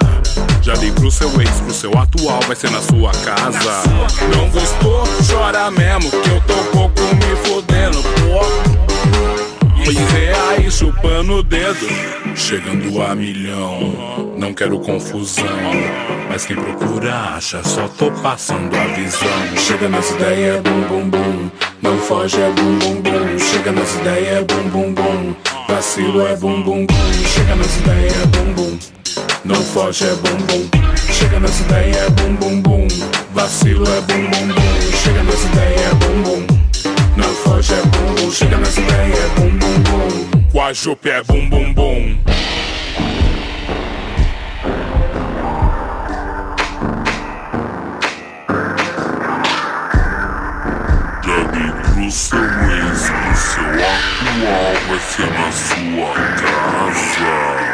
Já dei pro seu ex, pro seu atual, vai ser na sua casa. Não gostou? Chora mesmo, que eu tô pouco me. E vê aí chupando o dedo, chegando a milhão. Não quero confusão, mas quem procura acha, só tô passando a visão. Chega nas ideias, bum bum bum. Não foge, é bum bum bum. Chega nas ideias, bum bum bum. Vacilo é bum bum bum. Chega nas ideias, bum bum. Não foge, é bum bum. Chega nas ideias, bum bum bum. Vacilo é bum bum bum. Chega nas ideias, bum bum. Não foge, é bum bum. Chega nas ideias, bum bum bum. Com a Jupe é bum bum bum. Dani pro seu ex, seu atual, vai ser na sua casa.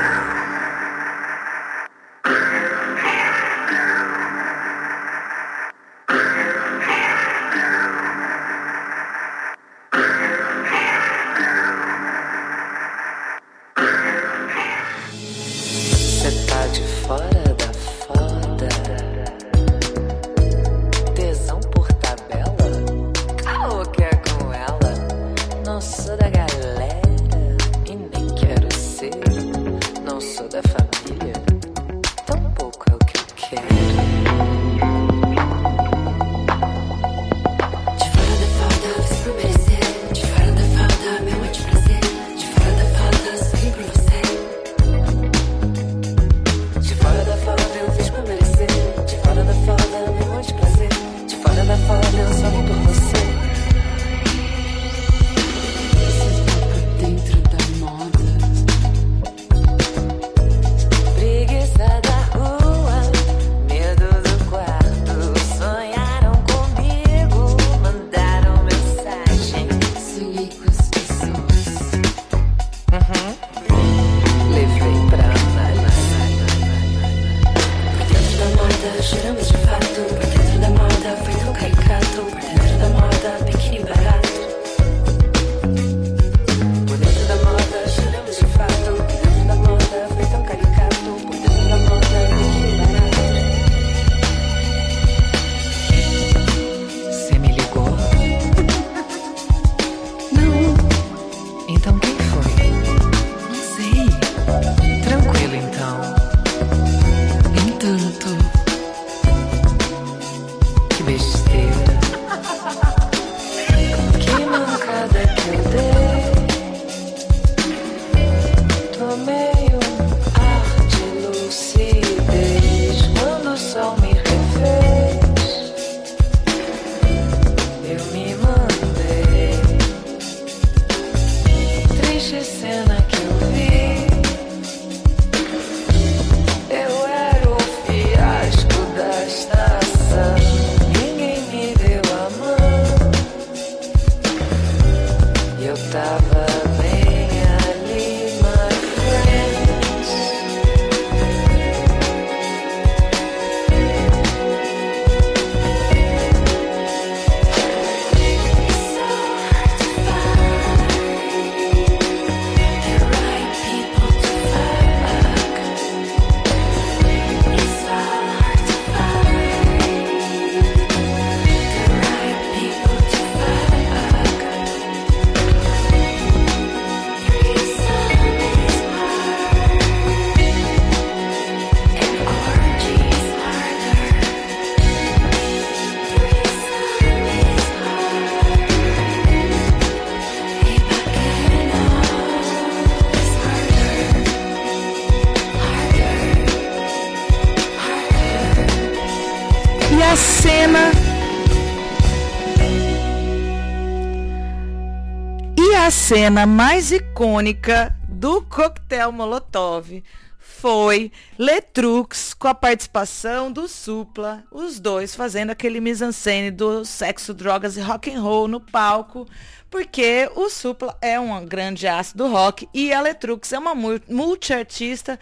Cena mais icônica do coquetel Molotov foi Letrux com a participação do Supla, os dois fazendo aquele mise-en-scène do sexo, drogas e rock and roll no palco, porque o Supla é um grande aço do rock e a Letrux é uma mu- multiartista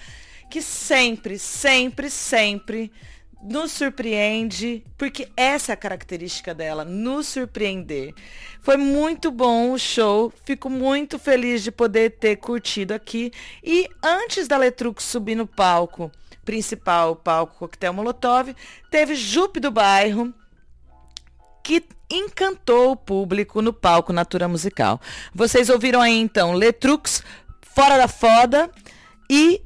que sempre, sempre, sempre nos surpreende, porque essa é a característica dela, nos surpreender. Foi muito bom o show, fico muito feliz de poder ter curtido aqui. E antes da Letrux subir no palco principal, o palco Coquetel Molotov, teve Jupe do Bairro, que encantou o público no palco Natura Musical. Vocês ouviram aí então Letrux, Fora da Foda e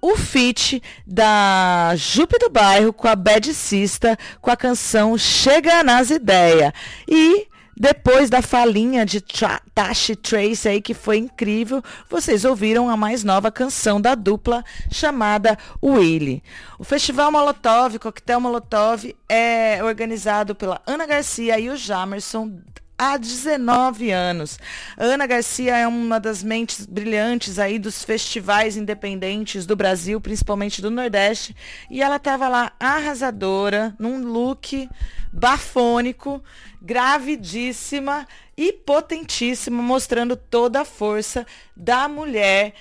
o feat da Jupe do Bairro com a Bad Sista com a canção Chega nas Ideias. E depois da falinha de Tra- Tashi Trace aí, que foi incrível, vocês ouviram a mais nova canção da dupla chamada Willy. O Festival Molotov, Coquetel Molotov, é organizado pela Ana Garcia e o Jamerson há 19 anos. Ana Garcia é uma das mentes brilhantes aí dos festivais independentes do Brasil, principalmente do Nordeste, e ela estava lá arrasadora, num look bafônico, gravidíssima e potentíssima, mostrando toda a força da mulher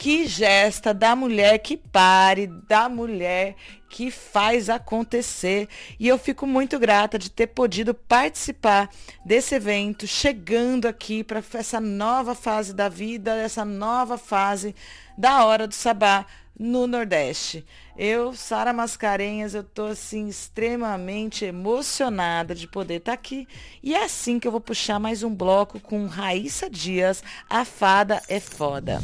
que gesta, da mulher que pare, da mulher que faz acontecer. E eu fico muito grata de ter podido participar desse evento, chegando aqui para essa nova fase da vida, essa nova fase da hora do sabá no Nordeste. Eu, Sara Mascarenhas, eu tô assim extremamente emocionada de poder estar aqui. E é assim que eu vou puxar mais um bloco com Raíssa Dias, A Fada é Foda.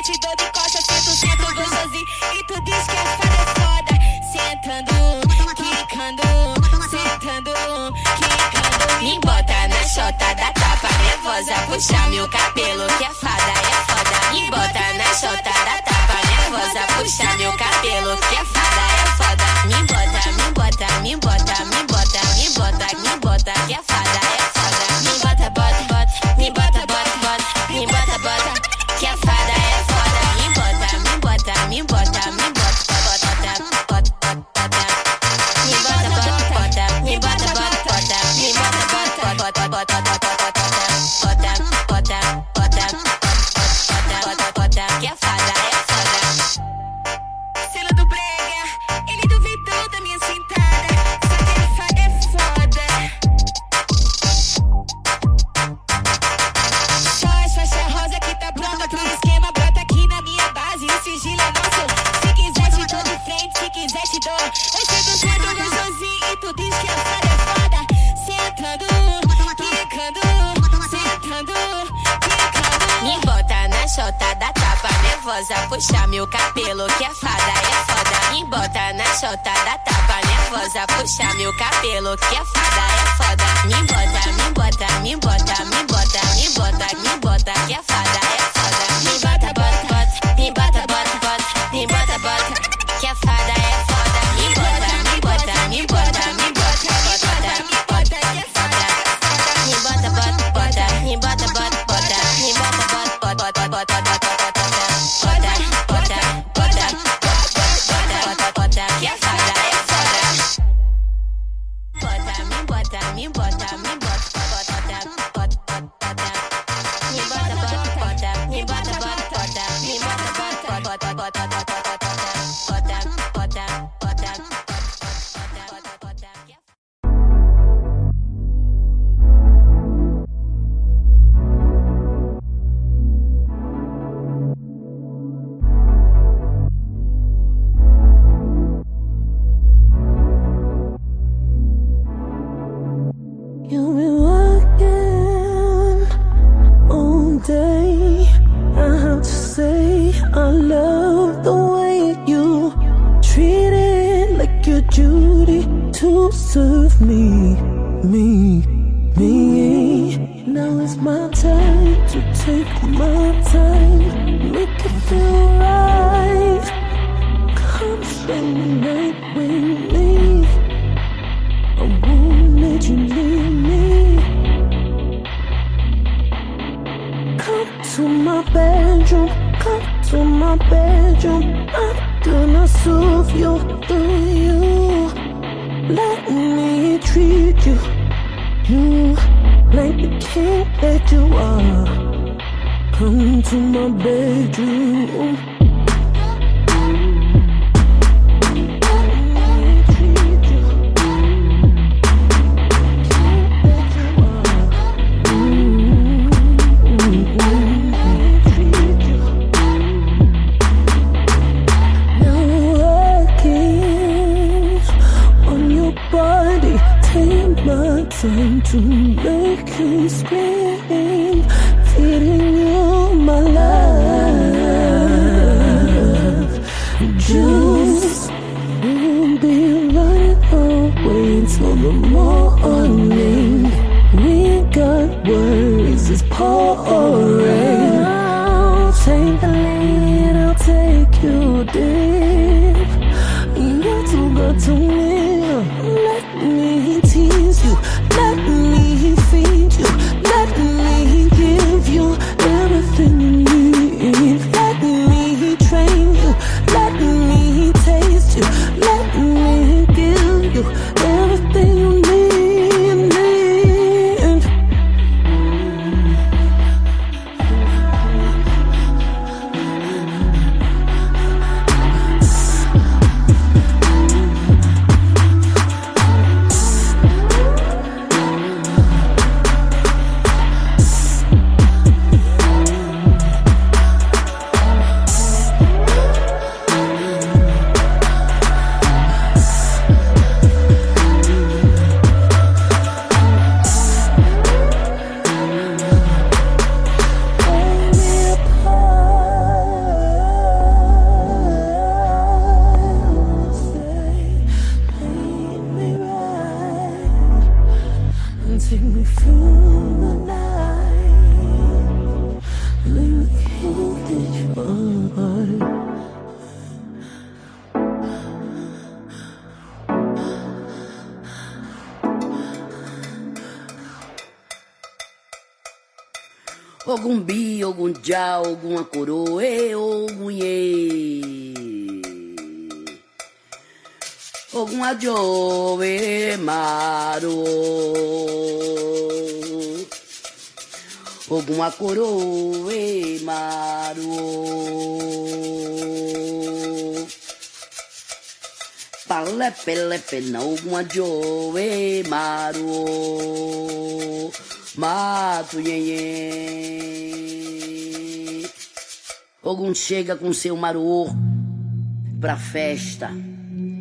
Frente, se quiser te dou de costa. Sento, sento gostosinho e tu diz que a fada é foda. Sentando, quicando, sentando, quicando. Me bota na chota da tapa nervosa. Puxa meu cabelo que a fada é foda. Me bota na chota da tapa nervosa. Puxa meu cabelo que a fada é foda. Me bota, me bota, me bota, me bota, me bota, me bota que a fada é puxa meu cabelo, que é fada, é foda. Me bota na chota da tapa nervosa, puxa meu cabelo, que é fada, é foda. Me bota, me bota, me bota, me bota, me bota, me bota, que é fada, é foda. Me bota, bota, bota, me bota, bota, me, me, me. Now it's my time to take my time, make it feel right. Come spend the night with me. I won't let you leave me. Come to my bedroom, come to my bedroom. I'm gonna soothe you through you. Let me treat you, you like the king that you are. Come to my bedroom. Time to make you scream, feeding you my love. Juice will be running away till the morning. We got worries, it's pouring. I'll take the lead, I'll take you deep. You're too good to Ogum ajoe maro. Mato iê Ogum chega com seu maruô pra festa.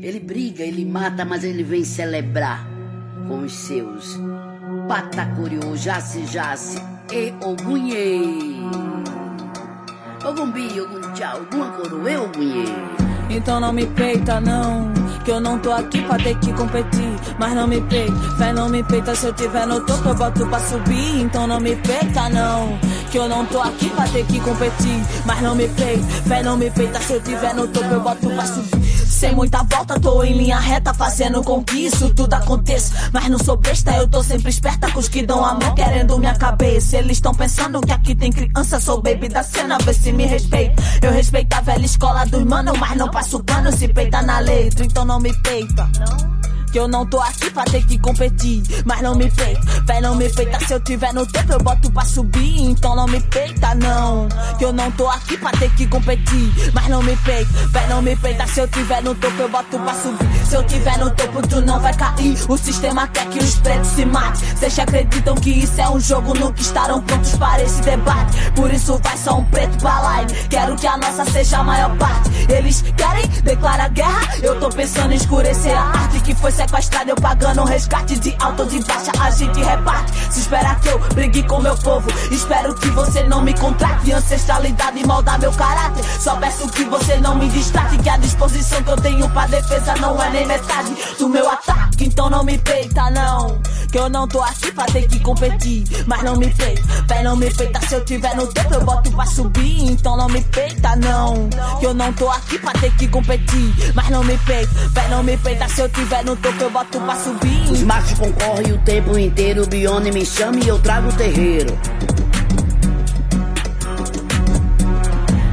Ele briga, ele mata, mas ele vem celebrar com os seus. Patacuriô, jace, jace e ogunhê. Ogum bi, ogum tchau, ogum acoroê, ogum iê. Então não me peita, não. Que eu não tô aqui pra ter que competir. Mas não me peita, fé não me peita. Se eu tiver no topo, eu boto pra subir. Então não me peita, não. Que eu não tô aqui pra ter que competir. Mas não me peita, fé não me peita. Se eu tiver no topo, eu boto pra subir. Sem muita volta, tô em linha reta, fazendo com que isso tudo aconteça. Mas não sou besta, eu tô sempre esperta com os que dão a mão querendo minha cabeça. Eles estão pensando que aqui tem criança, sou baby da cena, vê se me respeita. Eu respeito a velha escola dos manos, mas não passo pano se peita na letra, então não me peita. Que eu não tô aqui pra ter que competir. Mas não me peita, véi, não me peita. Se eu tiver no topo, eu boto pra subir. Então não me peita, não. Que eu não tô aqui pra ter que competir. Mas não me peita, véi, não me peita. Se eu tiver no topo, eu boto pra subir. Se eu tiver no topo, tu não vai cair. O sistema quer que os pretos se matem. Vocês acreditam que isso é um jogo, nunca estarão prontos para esse debate. Por isso vai só um preto pra live. Quero que a nossa seja a maior parte. Eles querem declarar guerra. Eu tô pensando em escurecer a arte que foi sequestrada. Eu pagando resgate de alto de baixa. A gente reparte. Se espera que eu brigue com meu povo. Espero que você não me contrate. Ancestralidade moldar meu caráter. Só peço que você não me distrate. Que a disposição que eu tenho pra defesa não é nem metade do meu ataque. Então não me peita, não. Que eu não tô aqui pra ter que competir. Mas não me peita, véi, não me peita. Se eu tiver no topo, eu boto pra subir. Então não me peita, não. Que eu não tô aqui pra ter que competir. Mas não me peita, véi, não me peita. Se eu tiver no topo, eu boto pra subir. Os machos concorrem o tempo inteiro. Bione me chama e eu trago o terreiro.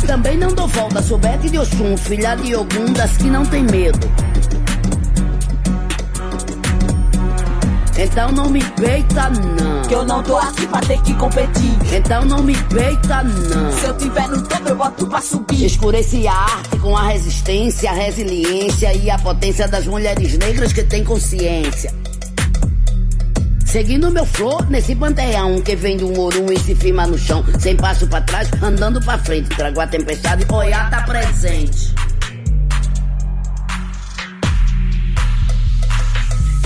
Também não dou volta, sou Bete de Oxum, filha de Ogum das que não tem medo. Então não me peita, não. Que eu não tô aqui pra ter que competir. Então não me peita, não. Se eu tiver no topo, eu boto pra subir. Escureci a arte com a resistência, a resiliência e a potência das mulheres negras que têm consciência. Seguindo meu flow nesse panteão que vem um orum e se firma no chão, sem passo pra trás, andando pra frente. Trago a tempestade, Oiá tá presente.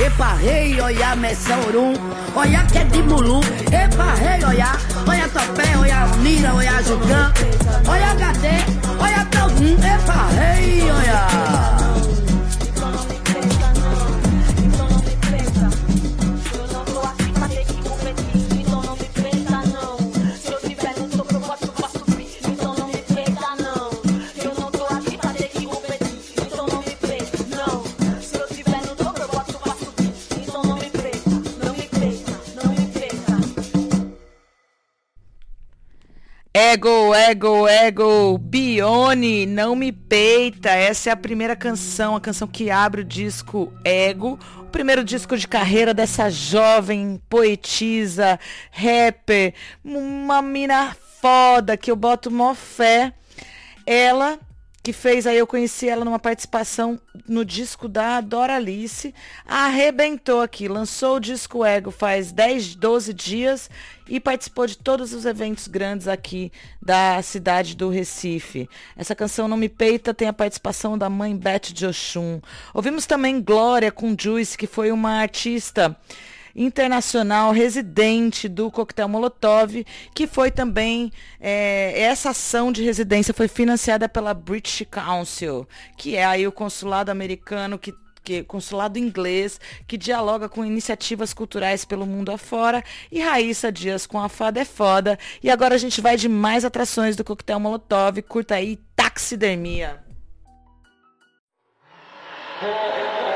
Epa, rei, olha, messa orum, olha que é de mulu. Epa, rei, olha, olha topé, olha unira, olha jugã, olha HD, olha taldum. Epa, rei, olha. Ego, ego, ego, Bione, não me peita. Essa é a primeira canção, a canção que abre o disco Ego, o primeiro disco de carreira dessa jovem poetisa, rapper, uma mina foda que eu boto mó fé. Ela que fez aí, eu conheci ela numa participação no disco da Doralice, arrebentou aqui, lançou o disco Ego faz 10, 12 dias e participou de todos os eventos grandes aqui da cidade do Recife. Essa canção Não Me Peita tem a participação da mãe Beth de Oxum. Ouvimos também Glória com Juice, que foi uma artista internacional residente do Coquetel Molotov, que foi também é, essa ação de residência foi financiada pela British Council, que é aí o consulado americano que que consulado inglês que dialoga com iniciativas culturais pelo mundo afora e Raíssa Dias com a Fada é Foda. E agora a gente vai de mais atrações do Coquetel Molotov. Curta aí Taxidermia.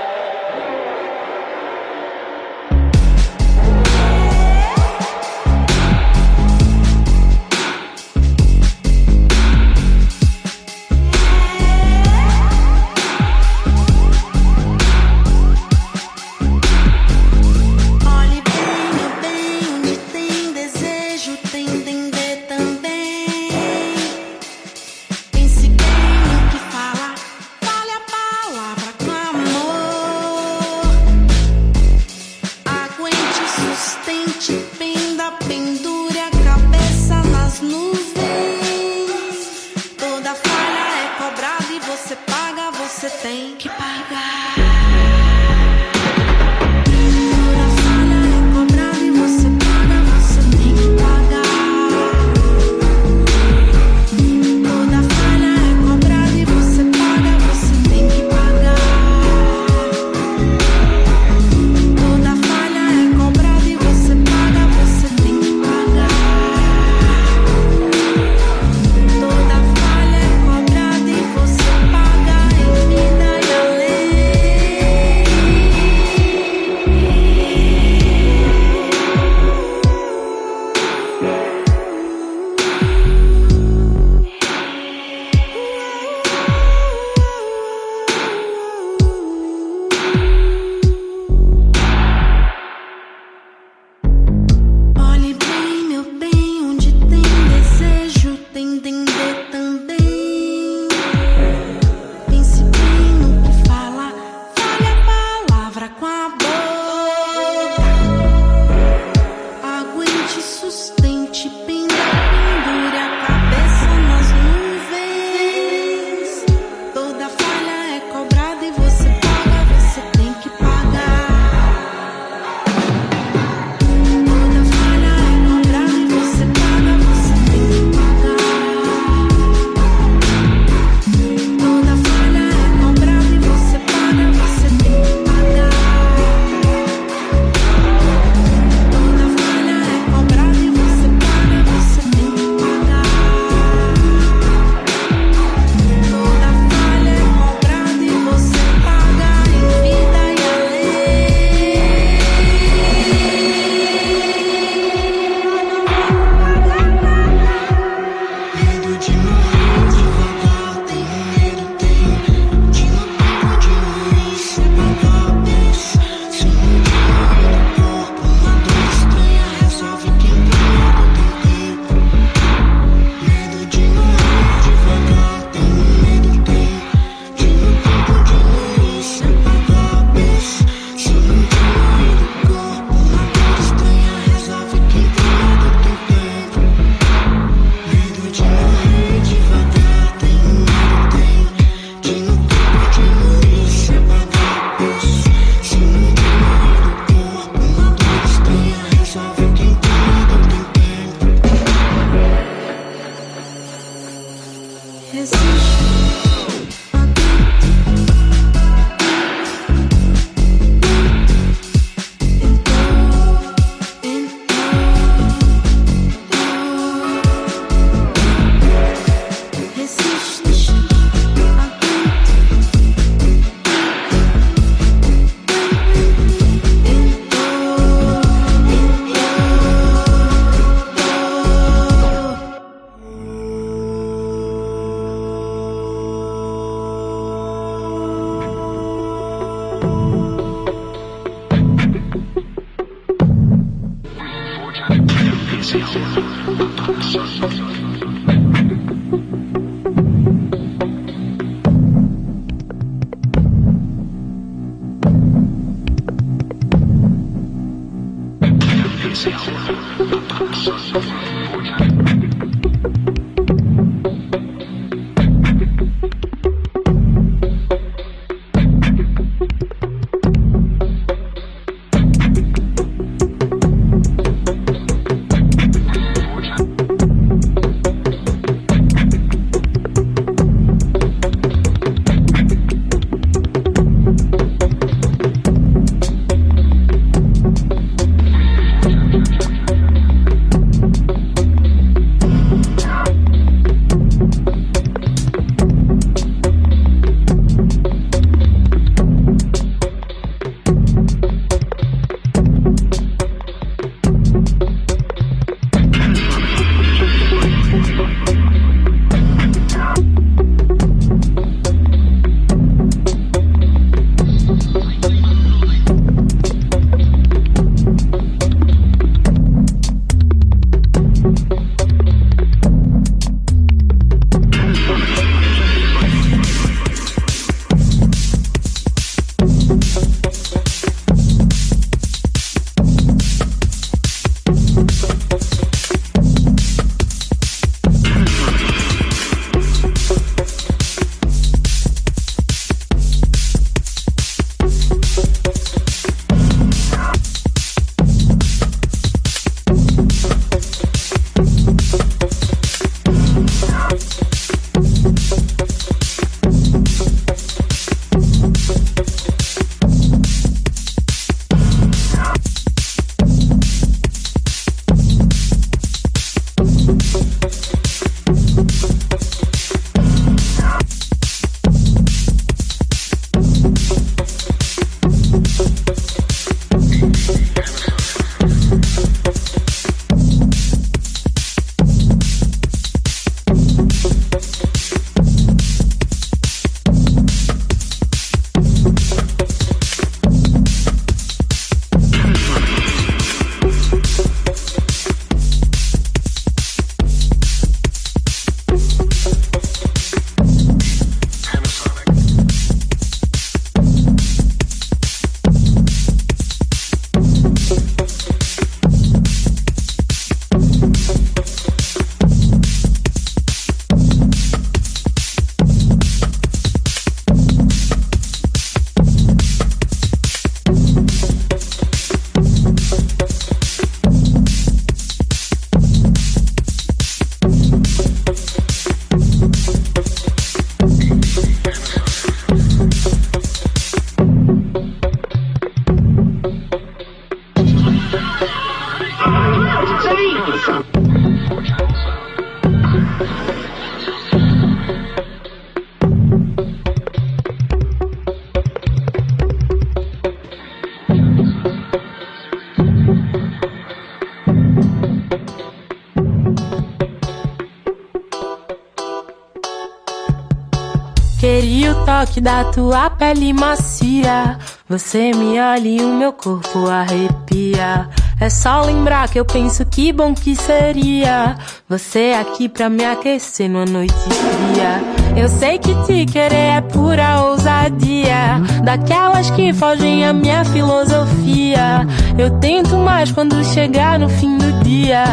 Queria o toque da tua pele macia. Você me olha e o meu corpo arrepia. É só lembrar que eu penso que bom que seria você aqui pra me aquecer numa noite fria. Eu sei que te querer é pura ousadia, daquelas que fogem à minha filosofia. Eu tento mais quando chegar no fim do dia.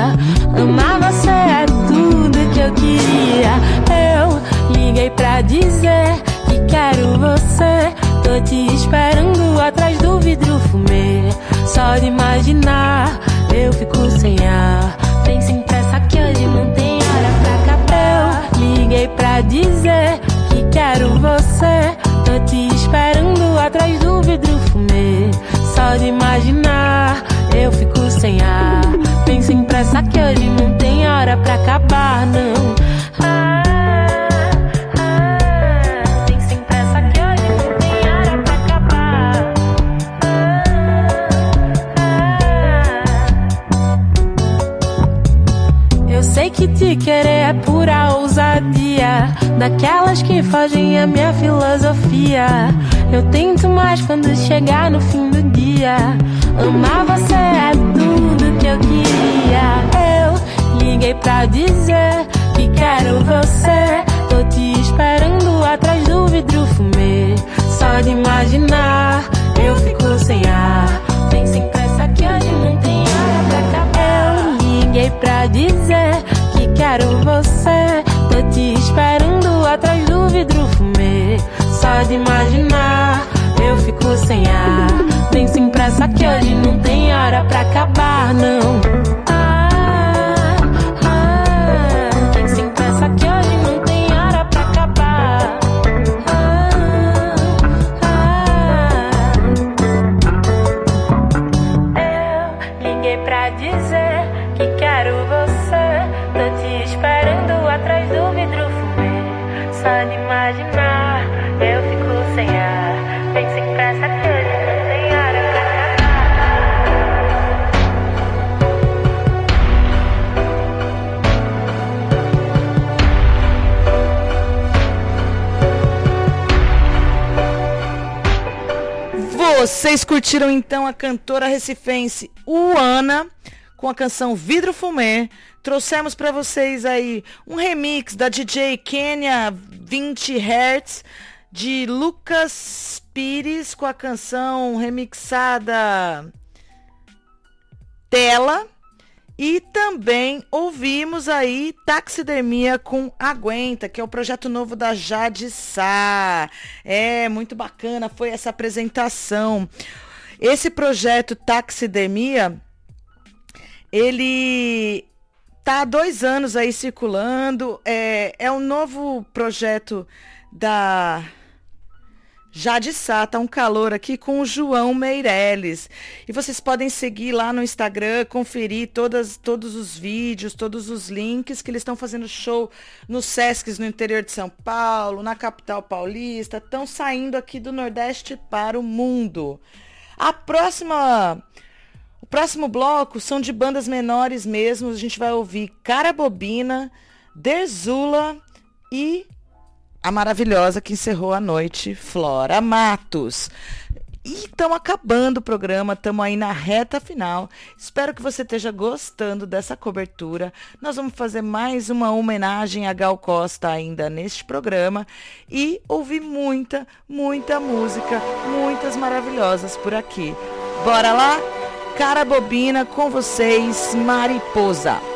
Amar você é tudo que eu queria. Eu liguei pra dizer que quero você. Tô te esperando atrás do vidro fumê. Só de imaginar, eu fico sem ar. Vem sem pressa que hoje não tem hora pra. Eu liguei pra dizer que quero você. Tô te esperando atrás do vidro fumê. Só de imaginar, eu fico sem ar. Vem sem pressa que hoje não tem hora pra acabar, não. Ah, te querer é pura ousadia, daquelas que fogem à minha filosofia. Eu tento mais quando chegar no fim do dia. Amar você é tudo que eu queria. Eu liguei pra dizer que quero você. Tô te esperando atrás do vidro fumê. Só de imaginar, eu fico sem ar. Vem sem pressa que hoje não tem hora pra acabar. Eu liguei pra dizer que quero você. Tô te esperando atrás do vidro fumê. Só de imaginar, eu fico sem ar. Vem sem pressa que hoje não tem hora pra acabar, não. Vocês curtiram então a cantora recifense Uana com a canção Vidro Fumê. Trouxemos para vocês aí um remix da DJ Kenya 20 Hertz de Lucas Pires com a canção remixada Tela. E também ouvimos aí Taxidermia com Aguenta, que é o projeto novo da Jade Sá. É, muito bacana foi essa apresentação. Esse projeto Taxidermia, ele tá há dois anos aí circulando. É, é um novo projeto da Jade Sá, tá um calor aqui com o João Meirelles. E vocês podem seguir lá no Instagram, conferir todas, todos os vídeos, todos os links que eles estão fazendo show nos Sescs no interior de São Paulo, na capital paulista, estão saindo aqui do Nordeste para o mundo. A próxima o próximo bloco são de bandas menores mesmo. A gente vai ouvir Cara Bobina, Derzula e a maravilhosa que encerrou a noite, Flora Matos. E estamos acabando o programa, estamos aí na reta final. Espero que você esteja gostando dessa cobertura. Nós vamos fazer mais uma homenagem a Gal Costa ainda neste programa e ouvir muita, muita música, muitas maravilhosas por aqui. Bora lá? Cara Bobina com vocês, Mariposa.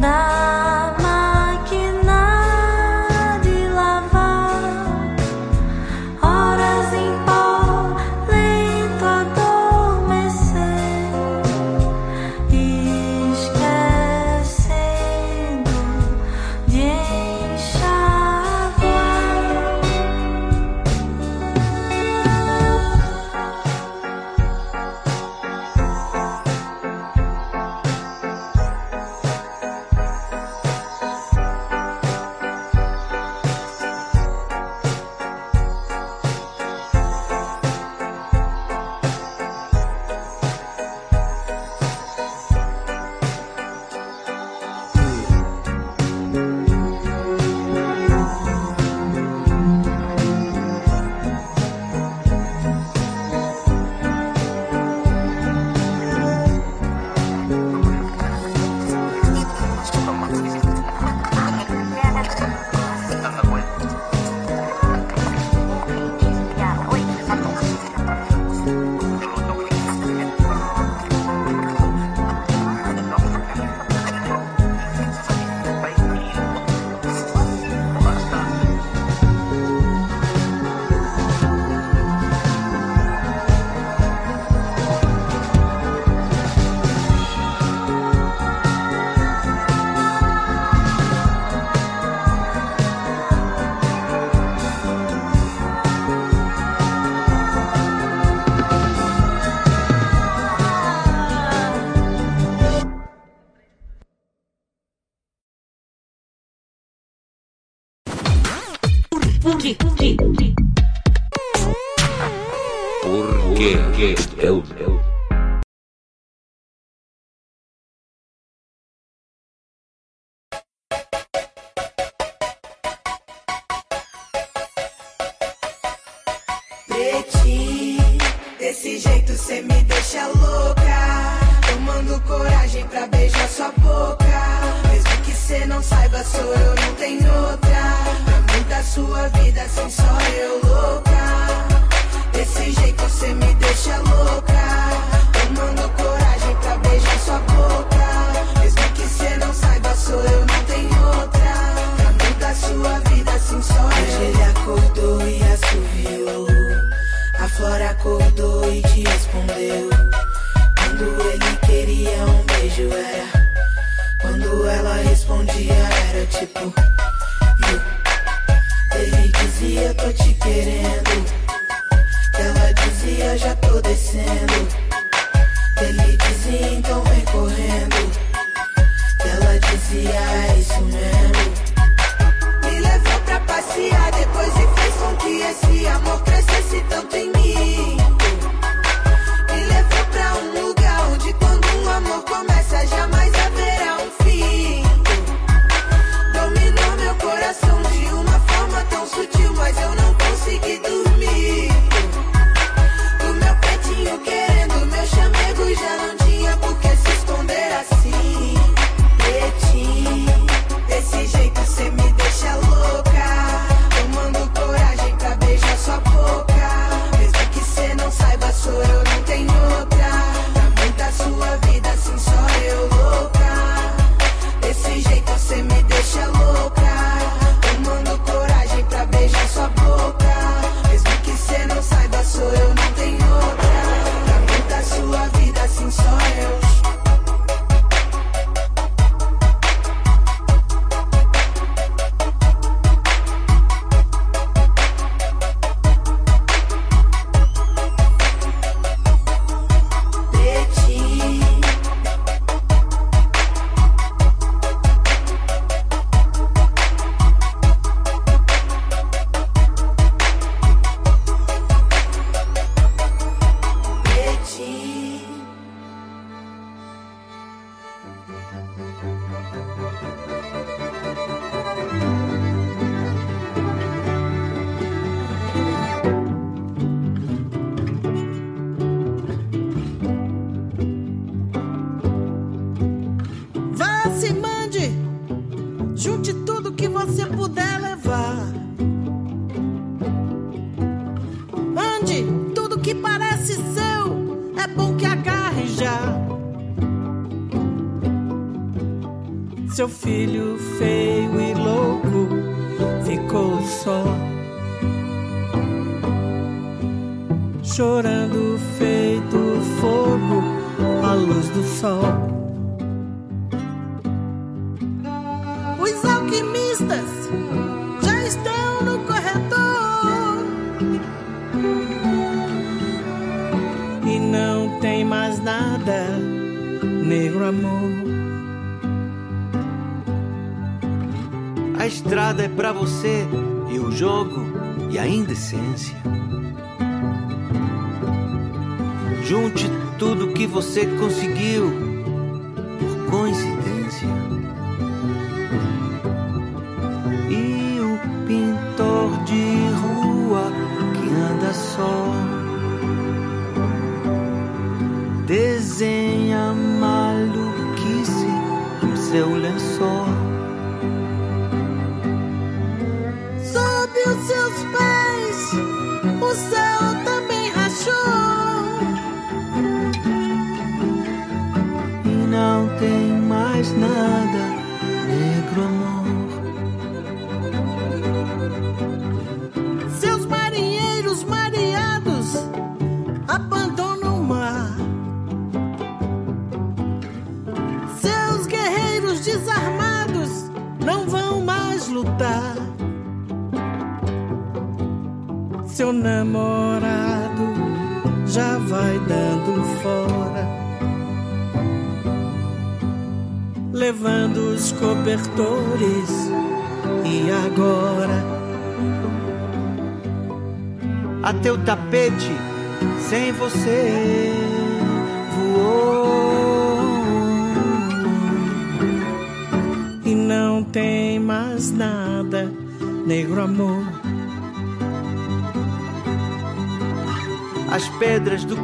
Da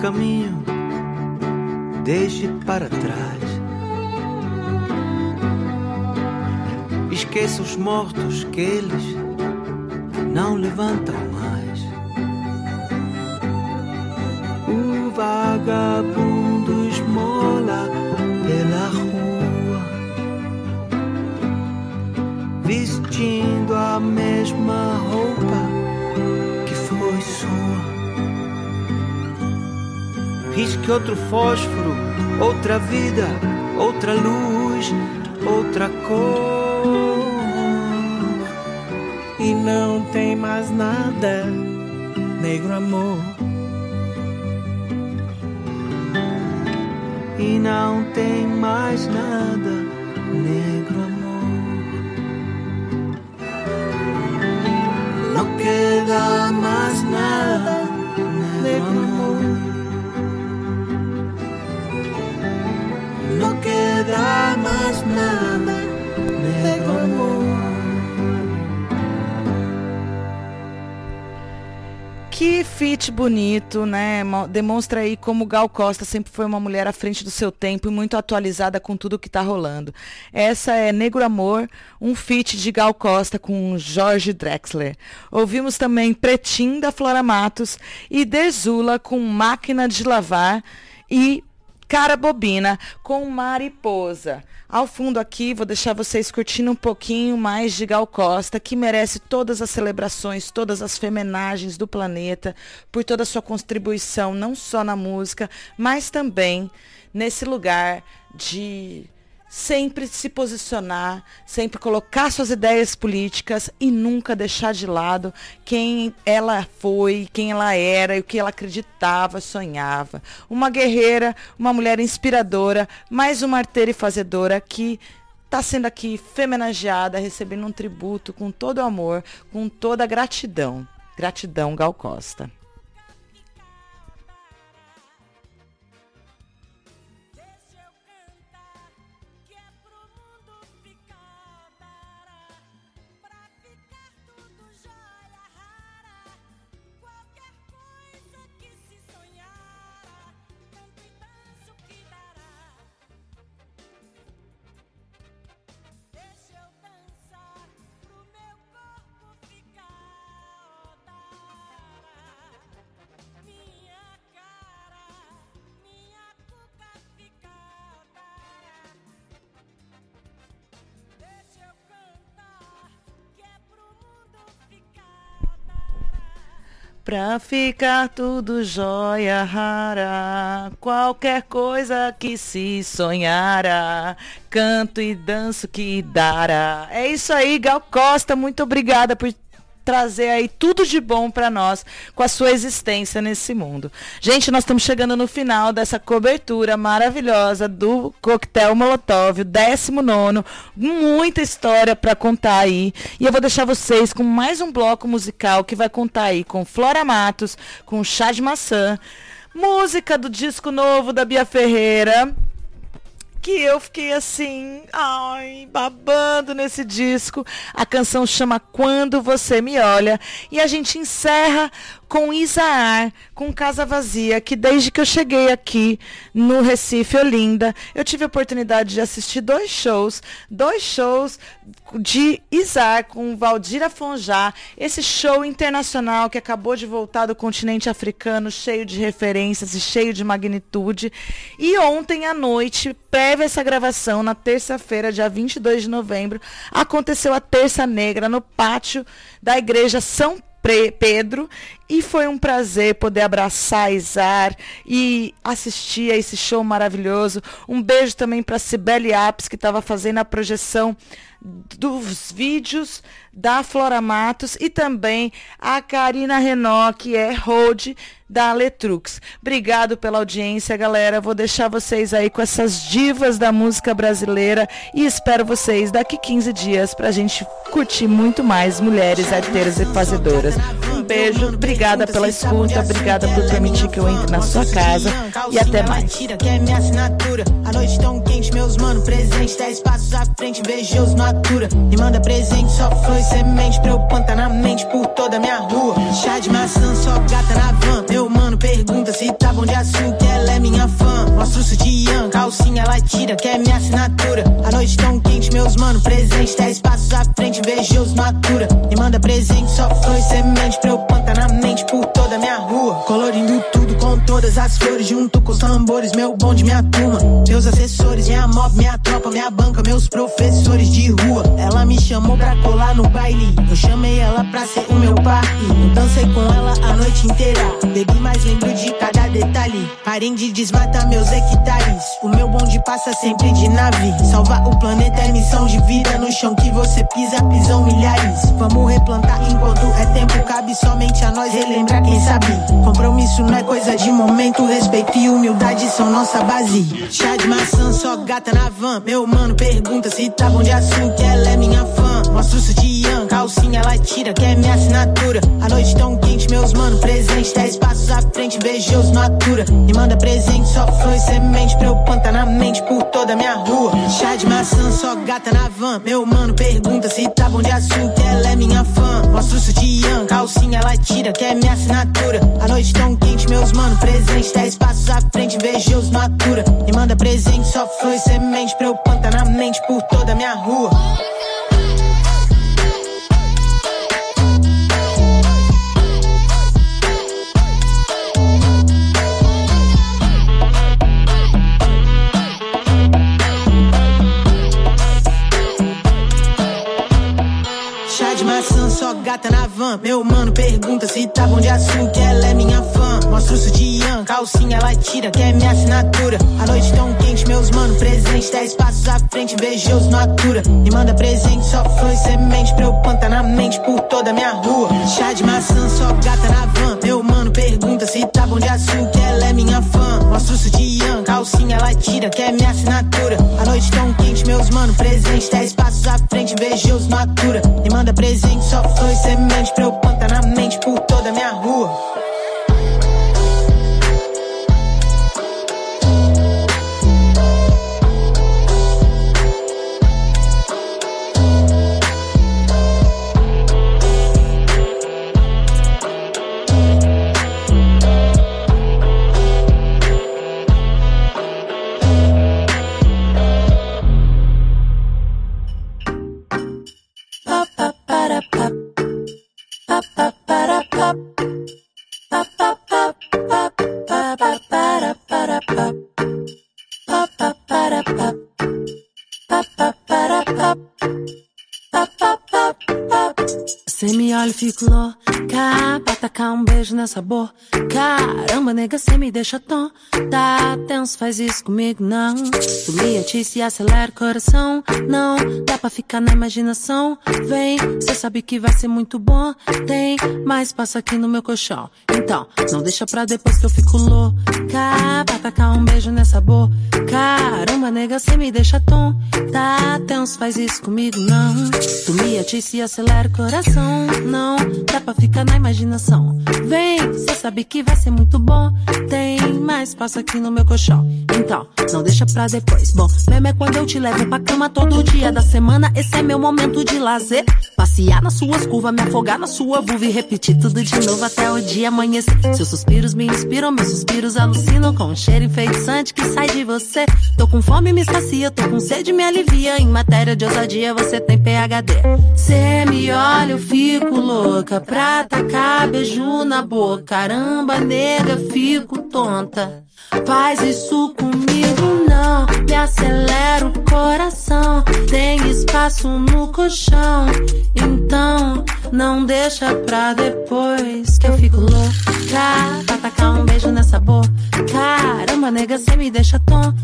caminho deixe para trás. Esqueça os mortos que eles não levantam mais. O vagabundo esmola pela rua, vestindo a mesma roupa que outro fósforo, outra vida, outra luz, outra cor. E não tem mais nada, negro amor. E não tem mais nada, negro amor. Não queda mais nada. Queda más nada, negro amor. Que feat bonito, né? Mo- Demonstra aí como Gal Costa sempre foi uma mulher à frente do seu tempo e muito atualizada com tudo que tá rolando. Essa é Negro Amor, um feat de Gal Costa com Jorge Drexler. Ouvimos também Pretim da Flora Matos e Desula com Máquina de Lavar e Cara Bobina com Mariposa. Ao fundo aqui, vou deixar vocês curtindo um pouquinho mais de Gal Costa, que merece todas as celebrações, todas as femenagens do planeta, por toda a sua contribuição, não só na música, mas também nesse lugar de sempre se posicionar, sempre colocar suas ideias políticas e nunca deixar de lado quem ela foi, quem ela era e o que ela acreditava, sonhava. Uma guerreira, uma mulher inspiradora, mais uma arteira e fazedora que está sendo aqui femenageada, recebendo um tributo com todo amor, com toda gratidão. Gratidão, Gal Costa. Pra ficar tudo jóia rara, qualquer coisa que se sonhara, canto e danço que dará. É isso aí, Gal Costa, muito obrigada por trazer aí tudo de bom para nós com a sua existência nesse mundo. Gente, nós estamos chegando no final dessa cobertura maravilhosa do Coquetel Molotov, o 19 muita história para contar aí. E eu vou deixar vocês com mais um bloco musical que vai contar aí com Flora Matos, com Chá de Maçã, música do disco novo da Bia Ferreira, que eu fiquei assim, ai, babando nesse disco. A canção chama Quando Você Me Olha. E a gente encerra com Isaar, com Casa Vazia, que desde que eu cheguei aqui no Recife, Olinda, eu tive a oportunidade de assistir dois shows, dois shows de Isaar com Valdira Fonjá, esse show internacional que acabou de voltar do continente africano, cheio de referências e cheio de magnitude. E ontem à noite, prévia essa gravação, na terça-feira, dia 22 de novembro, aconteceu a Terça Negra no pátio da Igreja São Pedro e foi um prazer poder abraçar Isar e assistir a esse show maravilhoso. Um beijo também para Cibele Apes, que estava fazendo a projeção dos vídeos da Flora Matos e também a Karina Renault, que é hold da Letrux. Obrigado pela audiência, galera. Vou deixar vocês aí com essas divas da música brasileira e espero vocês daqui 15 dias pra gente curtir muito mais mulheres arteiras e fazedoras. Beijo, obrigada pela escuta, obrigada por permitir que eu entre na sua casa e até mais. Que é. A noite tão quente, meus mano, presente. Dez passos à frente, invejoso no atura. Me manda presente, só e semente. Pra eu plantar na mente por toda a minha rua. Chá de maçã, só gata na van. Meu mano pergunta se tá bom de açúcar. Ela é minha fã. Mostra o sutiã, calcinha, ela tira. Que é minha assinatura. A noite tão quente, meus mano, presente. Dez passos à frente, invejoso no atura. Me manda presente, só e semente. Pra eu plantar na mente por toda minha rua. Colorindo tudo com todas as flores junto com os tambores, meu bonde, minha turma. Meus assessores, minha mob, minha tropa, minha banca, meus professores de rua. Ela me chamou pra colar no baile. Eu chamei ela pra ser o meu par. Eu dancei com ela a noite inteira. Bebi, mas lembro de cada detalhe. Parem de desmatar meus hectares. O meu bonde passa sempre de nave. Salvar o planeta é missão de vida. No chão que você pisa, pisam milhares. Vamos replantar enquanto é tempo. Cabe somente a nós relembrar quem sabe. Compromisso não é coisa de momento. Respeito e humildade são nossa base. Chá de maçã, só gata na van. Meu mano pergunta se tá bom de assunto. Ela é minha fã. Mostra o sutiã, calcinha ela tira, que é minha assinatura. A noite tão quente, meus mano presente. Dez passos à frente, beijoso no atura. Me manda presente, só flor e semente. Pra eu plantar na mente por toda minha rua. Chá de maçã, só gata na van. Meu mano pergunta se tá bom de assunto. Ela é minha fã. Mostra o sutiã, calcinha ela tira, que é minha assinatura. A noite tão quente, meus mano presente. Dez passos à frente, beijoso no atura. Me manda presente, só flor e semente. Pra eu plantar na mente por toda minha rua. Gata na van. Meu mano pergunta se tá bom de açúcar. Ela é minha fã. O sutiã, calcinha ela tira, que é minha assinatura. A noite tão quente, meus mano presente. Dez passos à frente, beijoso no atura. Me manda presente, só e semente. Pra eu plantar na mente por toda minha rua. Chá de maçã, só gata na van. Meu mano pergunta se tá bom de açúcar. Ela é minha fã. O sutiã, calcinha ela tira, que é minha assinatura. A noite tão quente, meus mano presente. Dez passos à frente, beijoso no atura. Me manda presente, só e semente. Pra eu plantar na mente por toda minha rua. Você me olha louca Pra tacar um beijo nessa boca. Caramba, nega, cê me deixa tom Tá tenso, faz isso comigo, não. Tu me atiça e acelera o coração. Não, dá pra ficar na imaginação. Vem, cê sabe que vai ser muito bom. Tem mais espaço aqui no meu colchão. Então, não deixa pra depois que eu fico louca. Pra tacar um beijo nessa boca. Caramba, nega, cê me deixa tom Tá tenso, faz isso comigo, não. Tu me atiça e acelera o coração. Não, dá pra ficar na imaginação. Vem, cê sabe que vai ser muito bom. Tem mais espaço aqui no meu colchão. Então, não deixa pra depois. Bom, mesmo é quando eu te levo pra cama todo dia da semana. Esse é meu momento de lazer. Passear nas suas curvas, me afogar na sua vulva E repetir tudo de novo até o dia amanhecer. Seus suspiros me inspiram, meus suspiros alucinam Com um cheiro enfeitiçante que sai de você. Tô com fome, me sacia, tô com sede, me alivia. Em matéria de ousadia, você tem PHD Cê me olha, eu fico louca Pra tacar beijo na boca. Caramba, nega, fico tonta Faz isso comigo, não. Me acelera o coração. Tem espaço no colchão. Então, não deixa pra depois Que eu fico louca. Pra tacar um beijo nessa boca. Caramba, nega, cê me deixa tonta.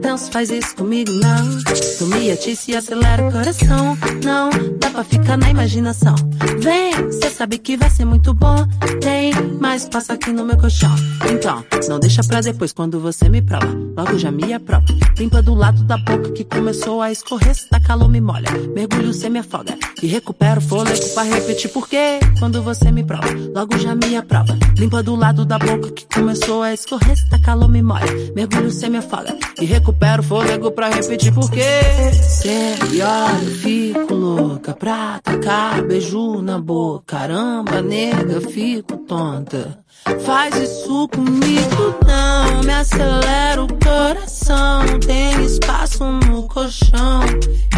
Dança, faz isso comigo, não. Tu me atiça e acelera o coração. Não, dá pra ficar na imaginação. Vem, cê sabe que vai ser muito bom. Tem mais espaço aqui no meu colchão. Então, não deixa pra depois quando você me prova Logo já me aprova Limpa do lado da boca que começou a escorrer Se tá calor me molha, mergulho cê me afoga. E recupero o fôlego pra repetir Porque quando você me prova Logo já me aprova. Limpa do lado da boca que começou a escorrer Se tá calor me molha, mergulho cê me afoga. E recupero o fôlego pra repetir Porque cê me olha, fico louca. Pra tacar beijo na boca. Caramba, nega, fico tonta Faz isso comigo, não me acelera o coração. Tem espaço no colchão,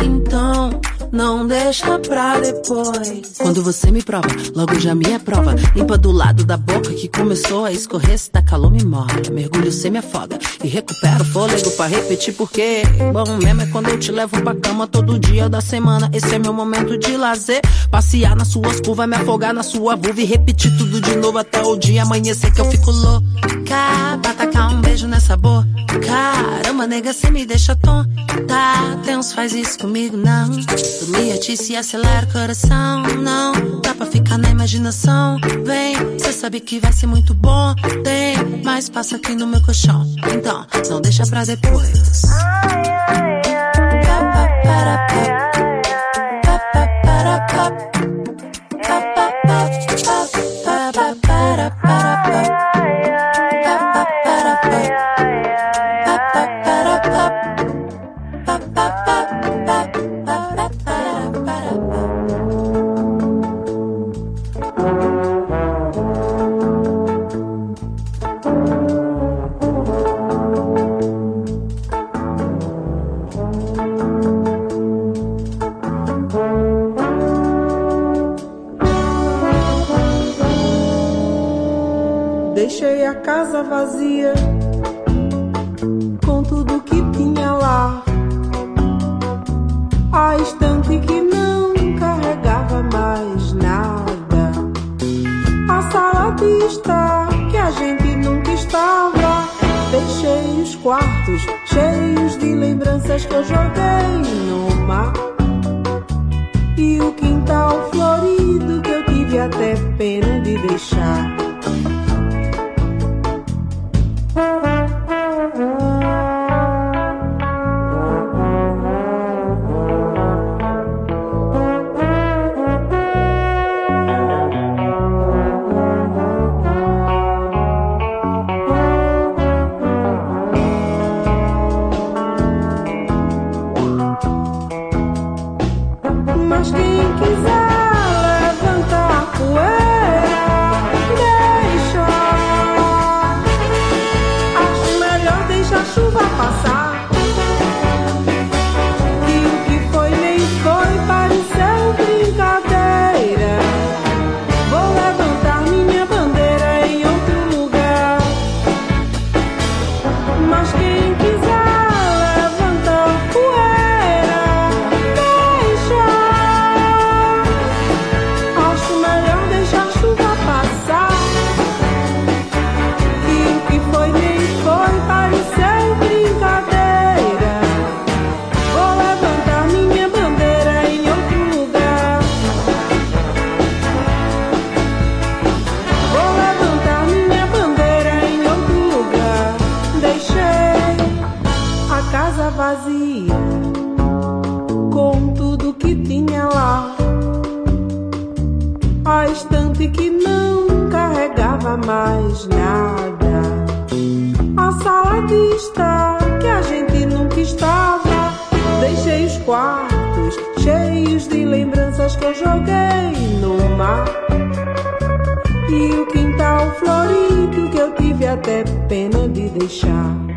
então não deixa pra depois. Quando você me prova, logo já me aprova. Limpa do lado da boca que começou a escorrer. Se dá calor, me molha. Mergulho, cê me afoga. E recupero o fôlego pra repetir, porque bom mesmo é quando eu te levo pra cama todo dia da semana. Esse é meu momento de lazer. Passear nas suas curvas, me afogar na sua vulva e repetir tudo de novo até o dia amanhecer que eu fico louca. Pra tacar um beijo nessa boca. Caramba, nega, cê me deixa tonta. Deus faz isso comigo, não. Dormir a ti se acelera o coração, não. Dá pra ficar na imaginação. Vem, cê sabe que vai ser muito bom. Tem mais espaço aqui no meu colchão. Então, não deixa pra depois. Deixei a casa vazia com tudo que tinha lá. A estante que não carregava mais nada. A sala de estar que a gente nunca estava. Deixei os quartos cheios de lembranças que eu joguei no mar. E o quintal florido que eu tive até pena de deixar. Joguei no mar. E o quintal florido que eu tive até pena de deixar.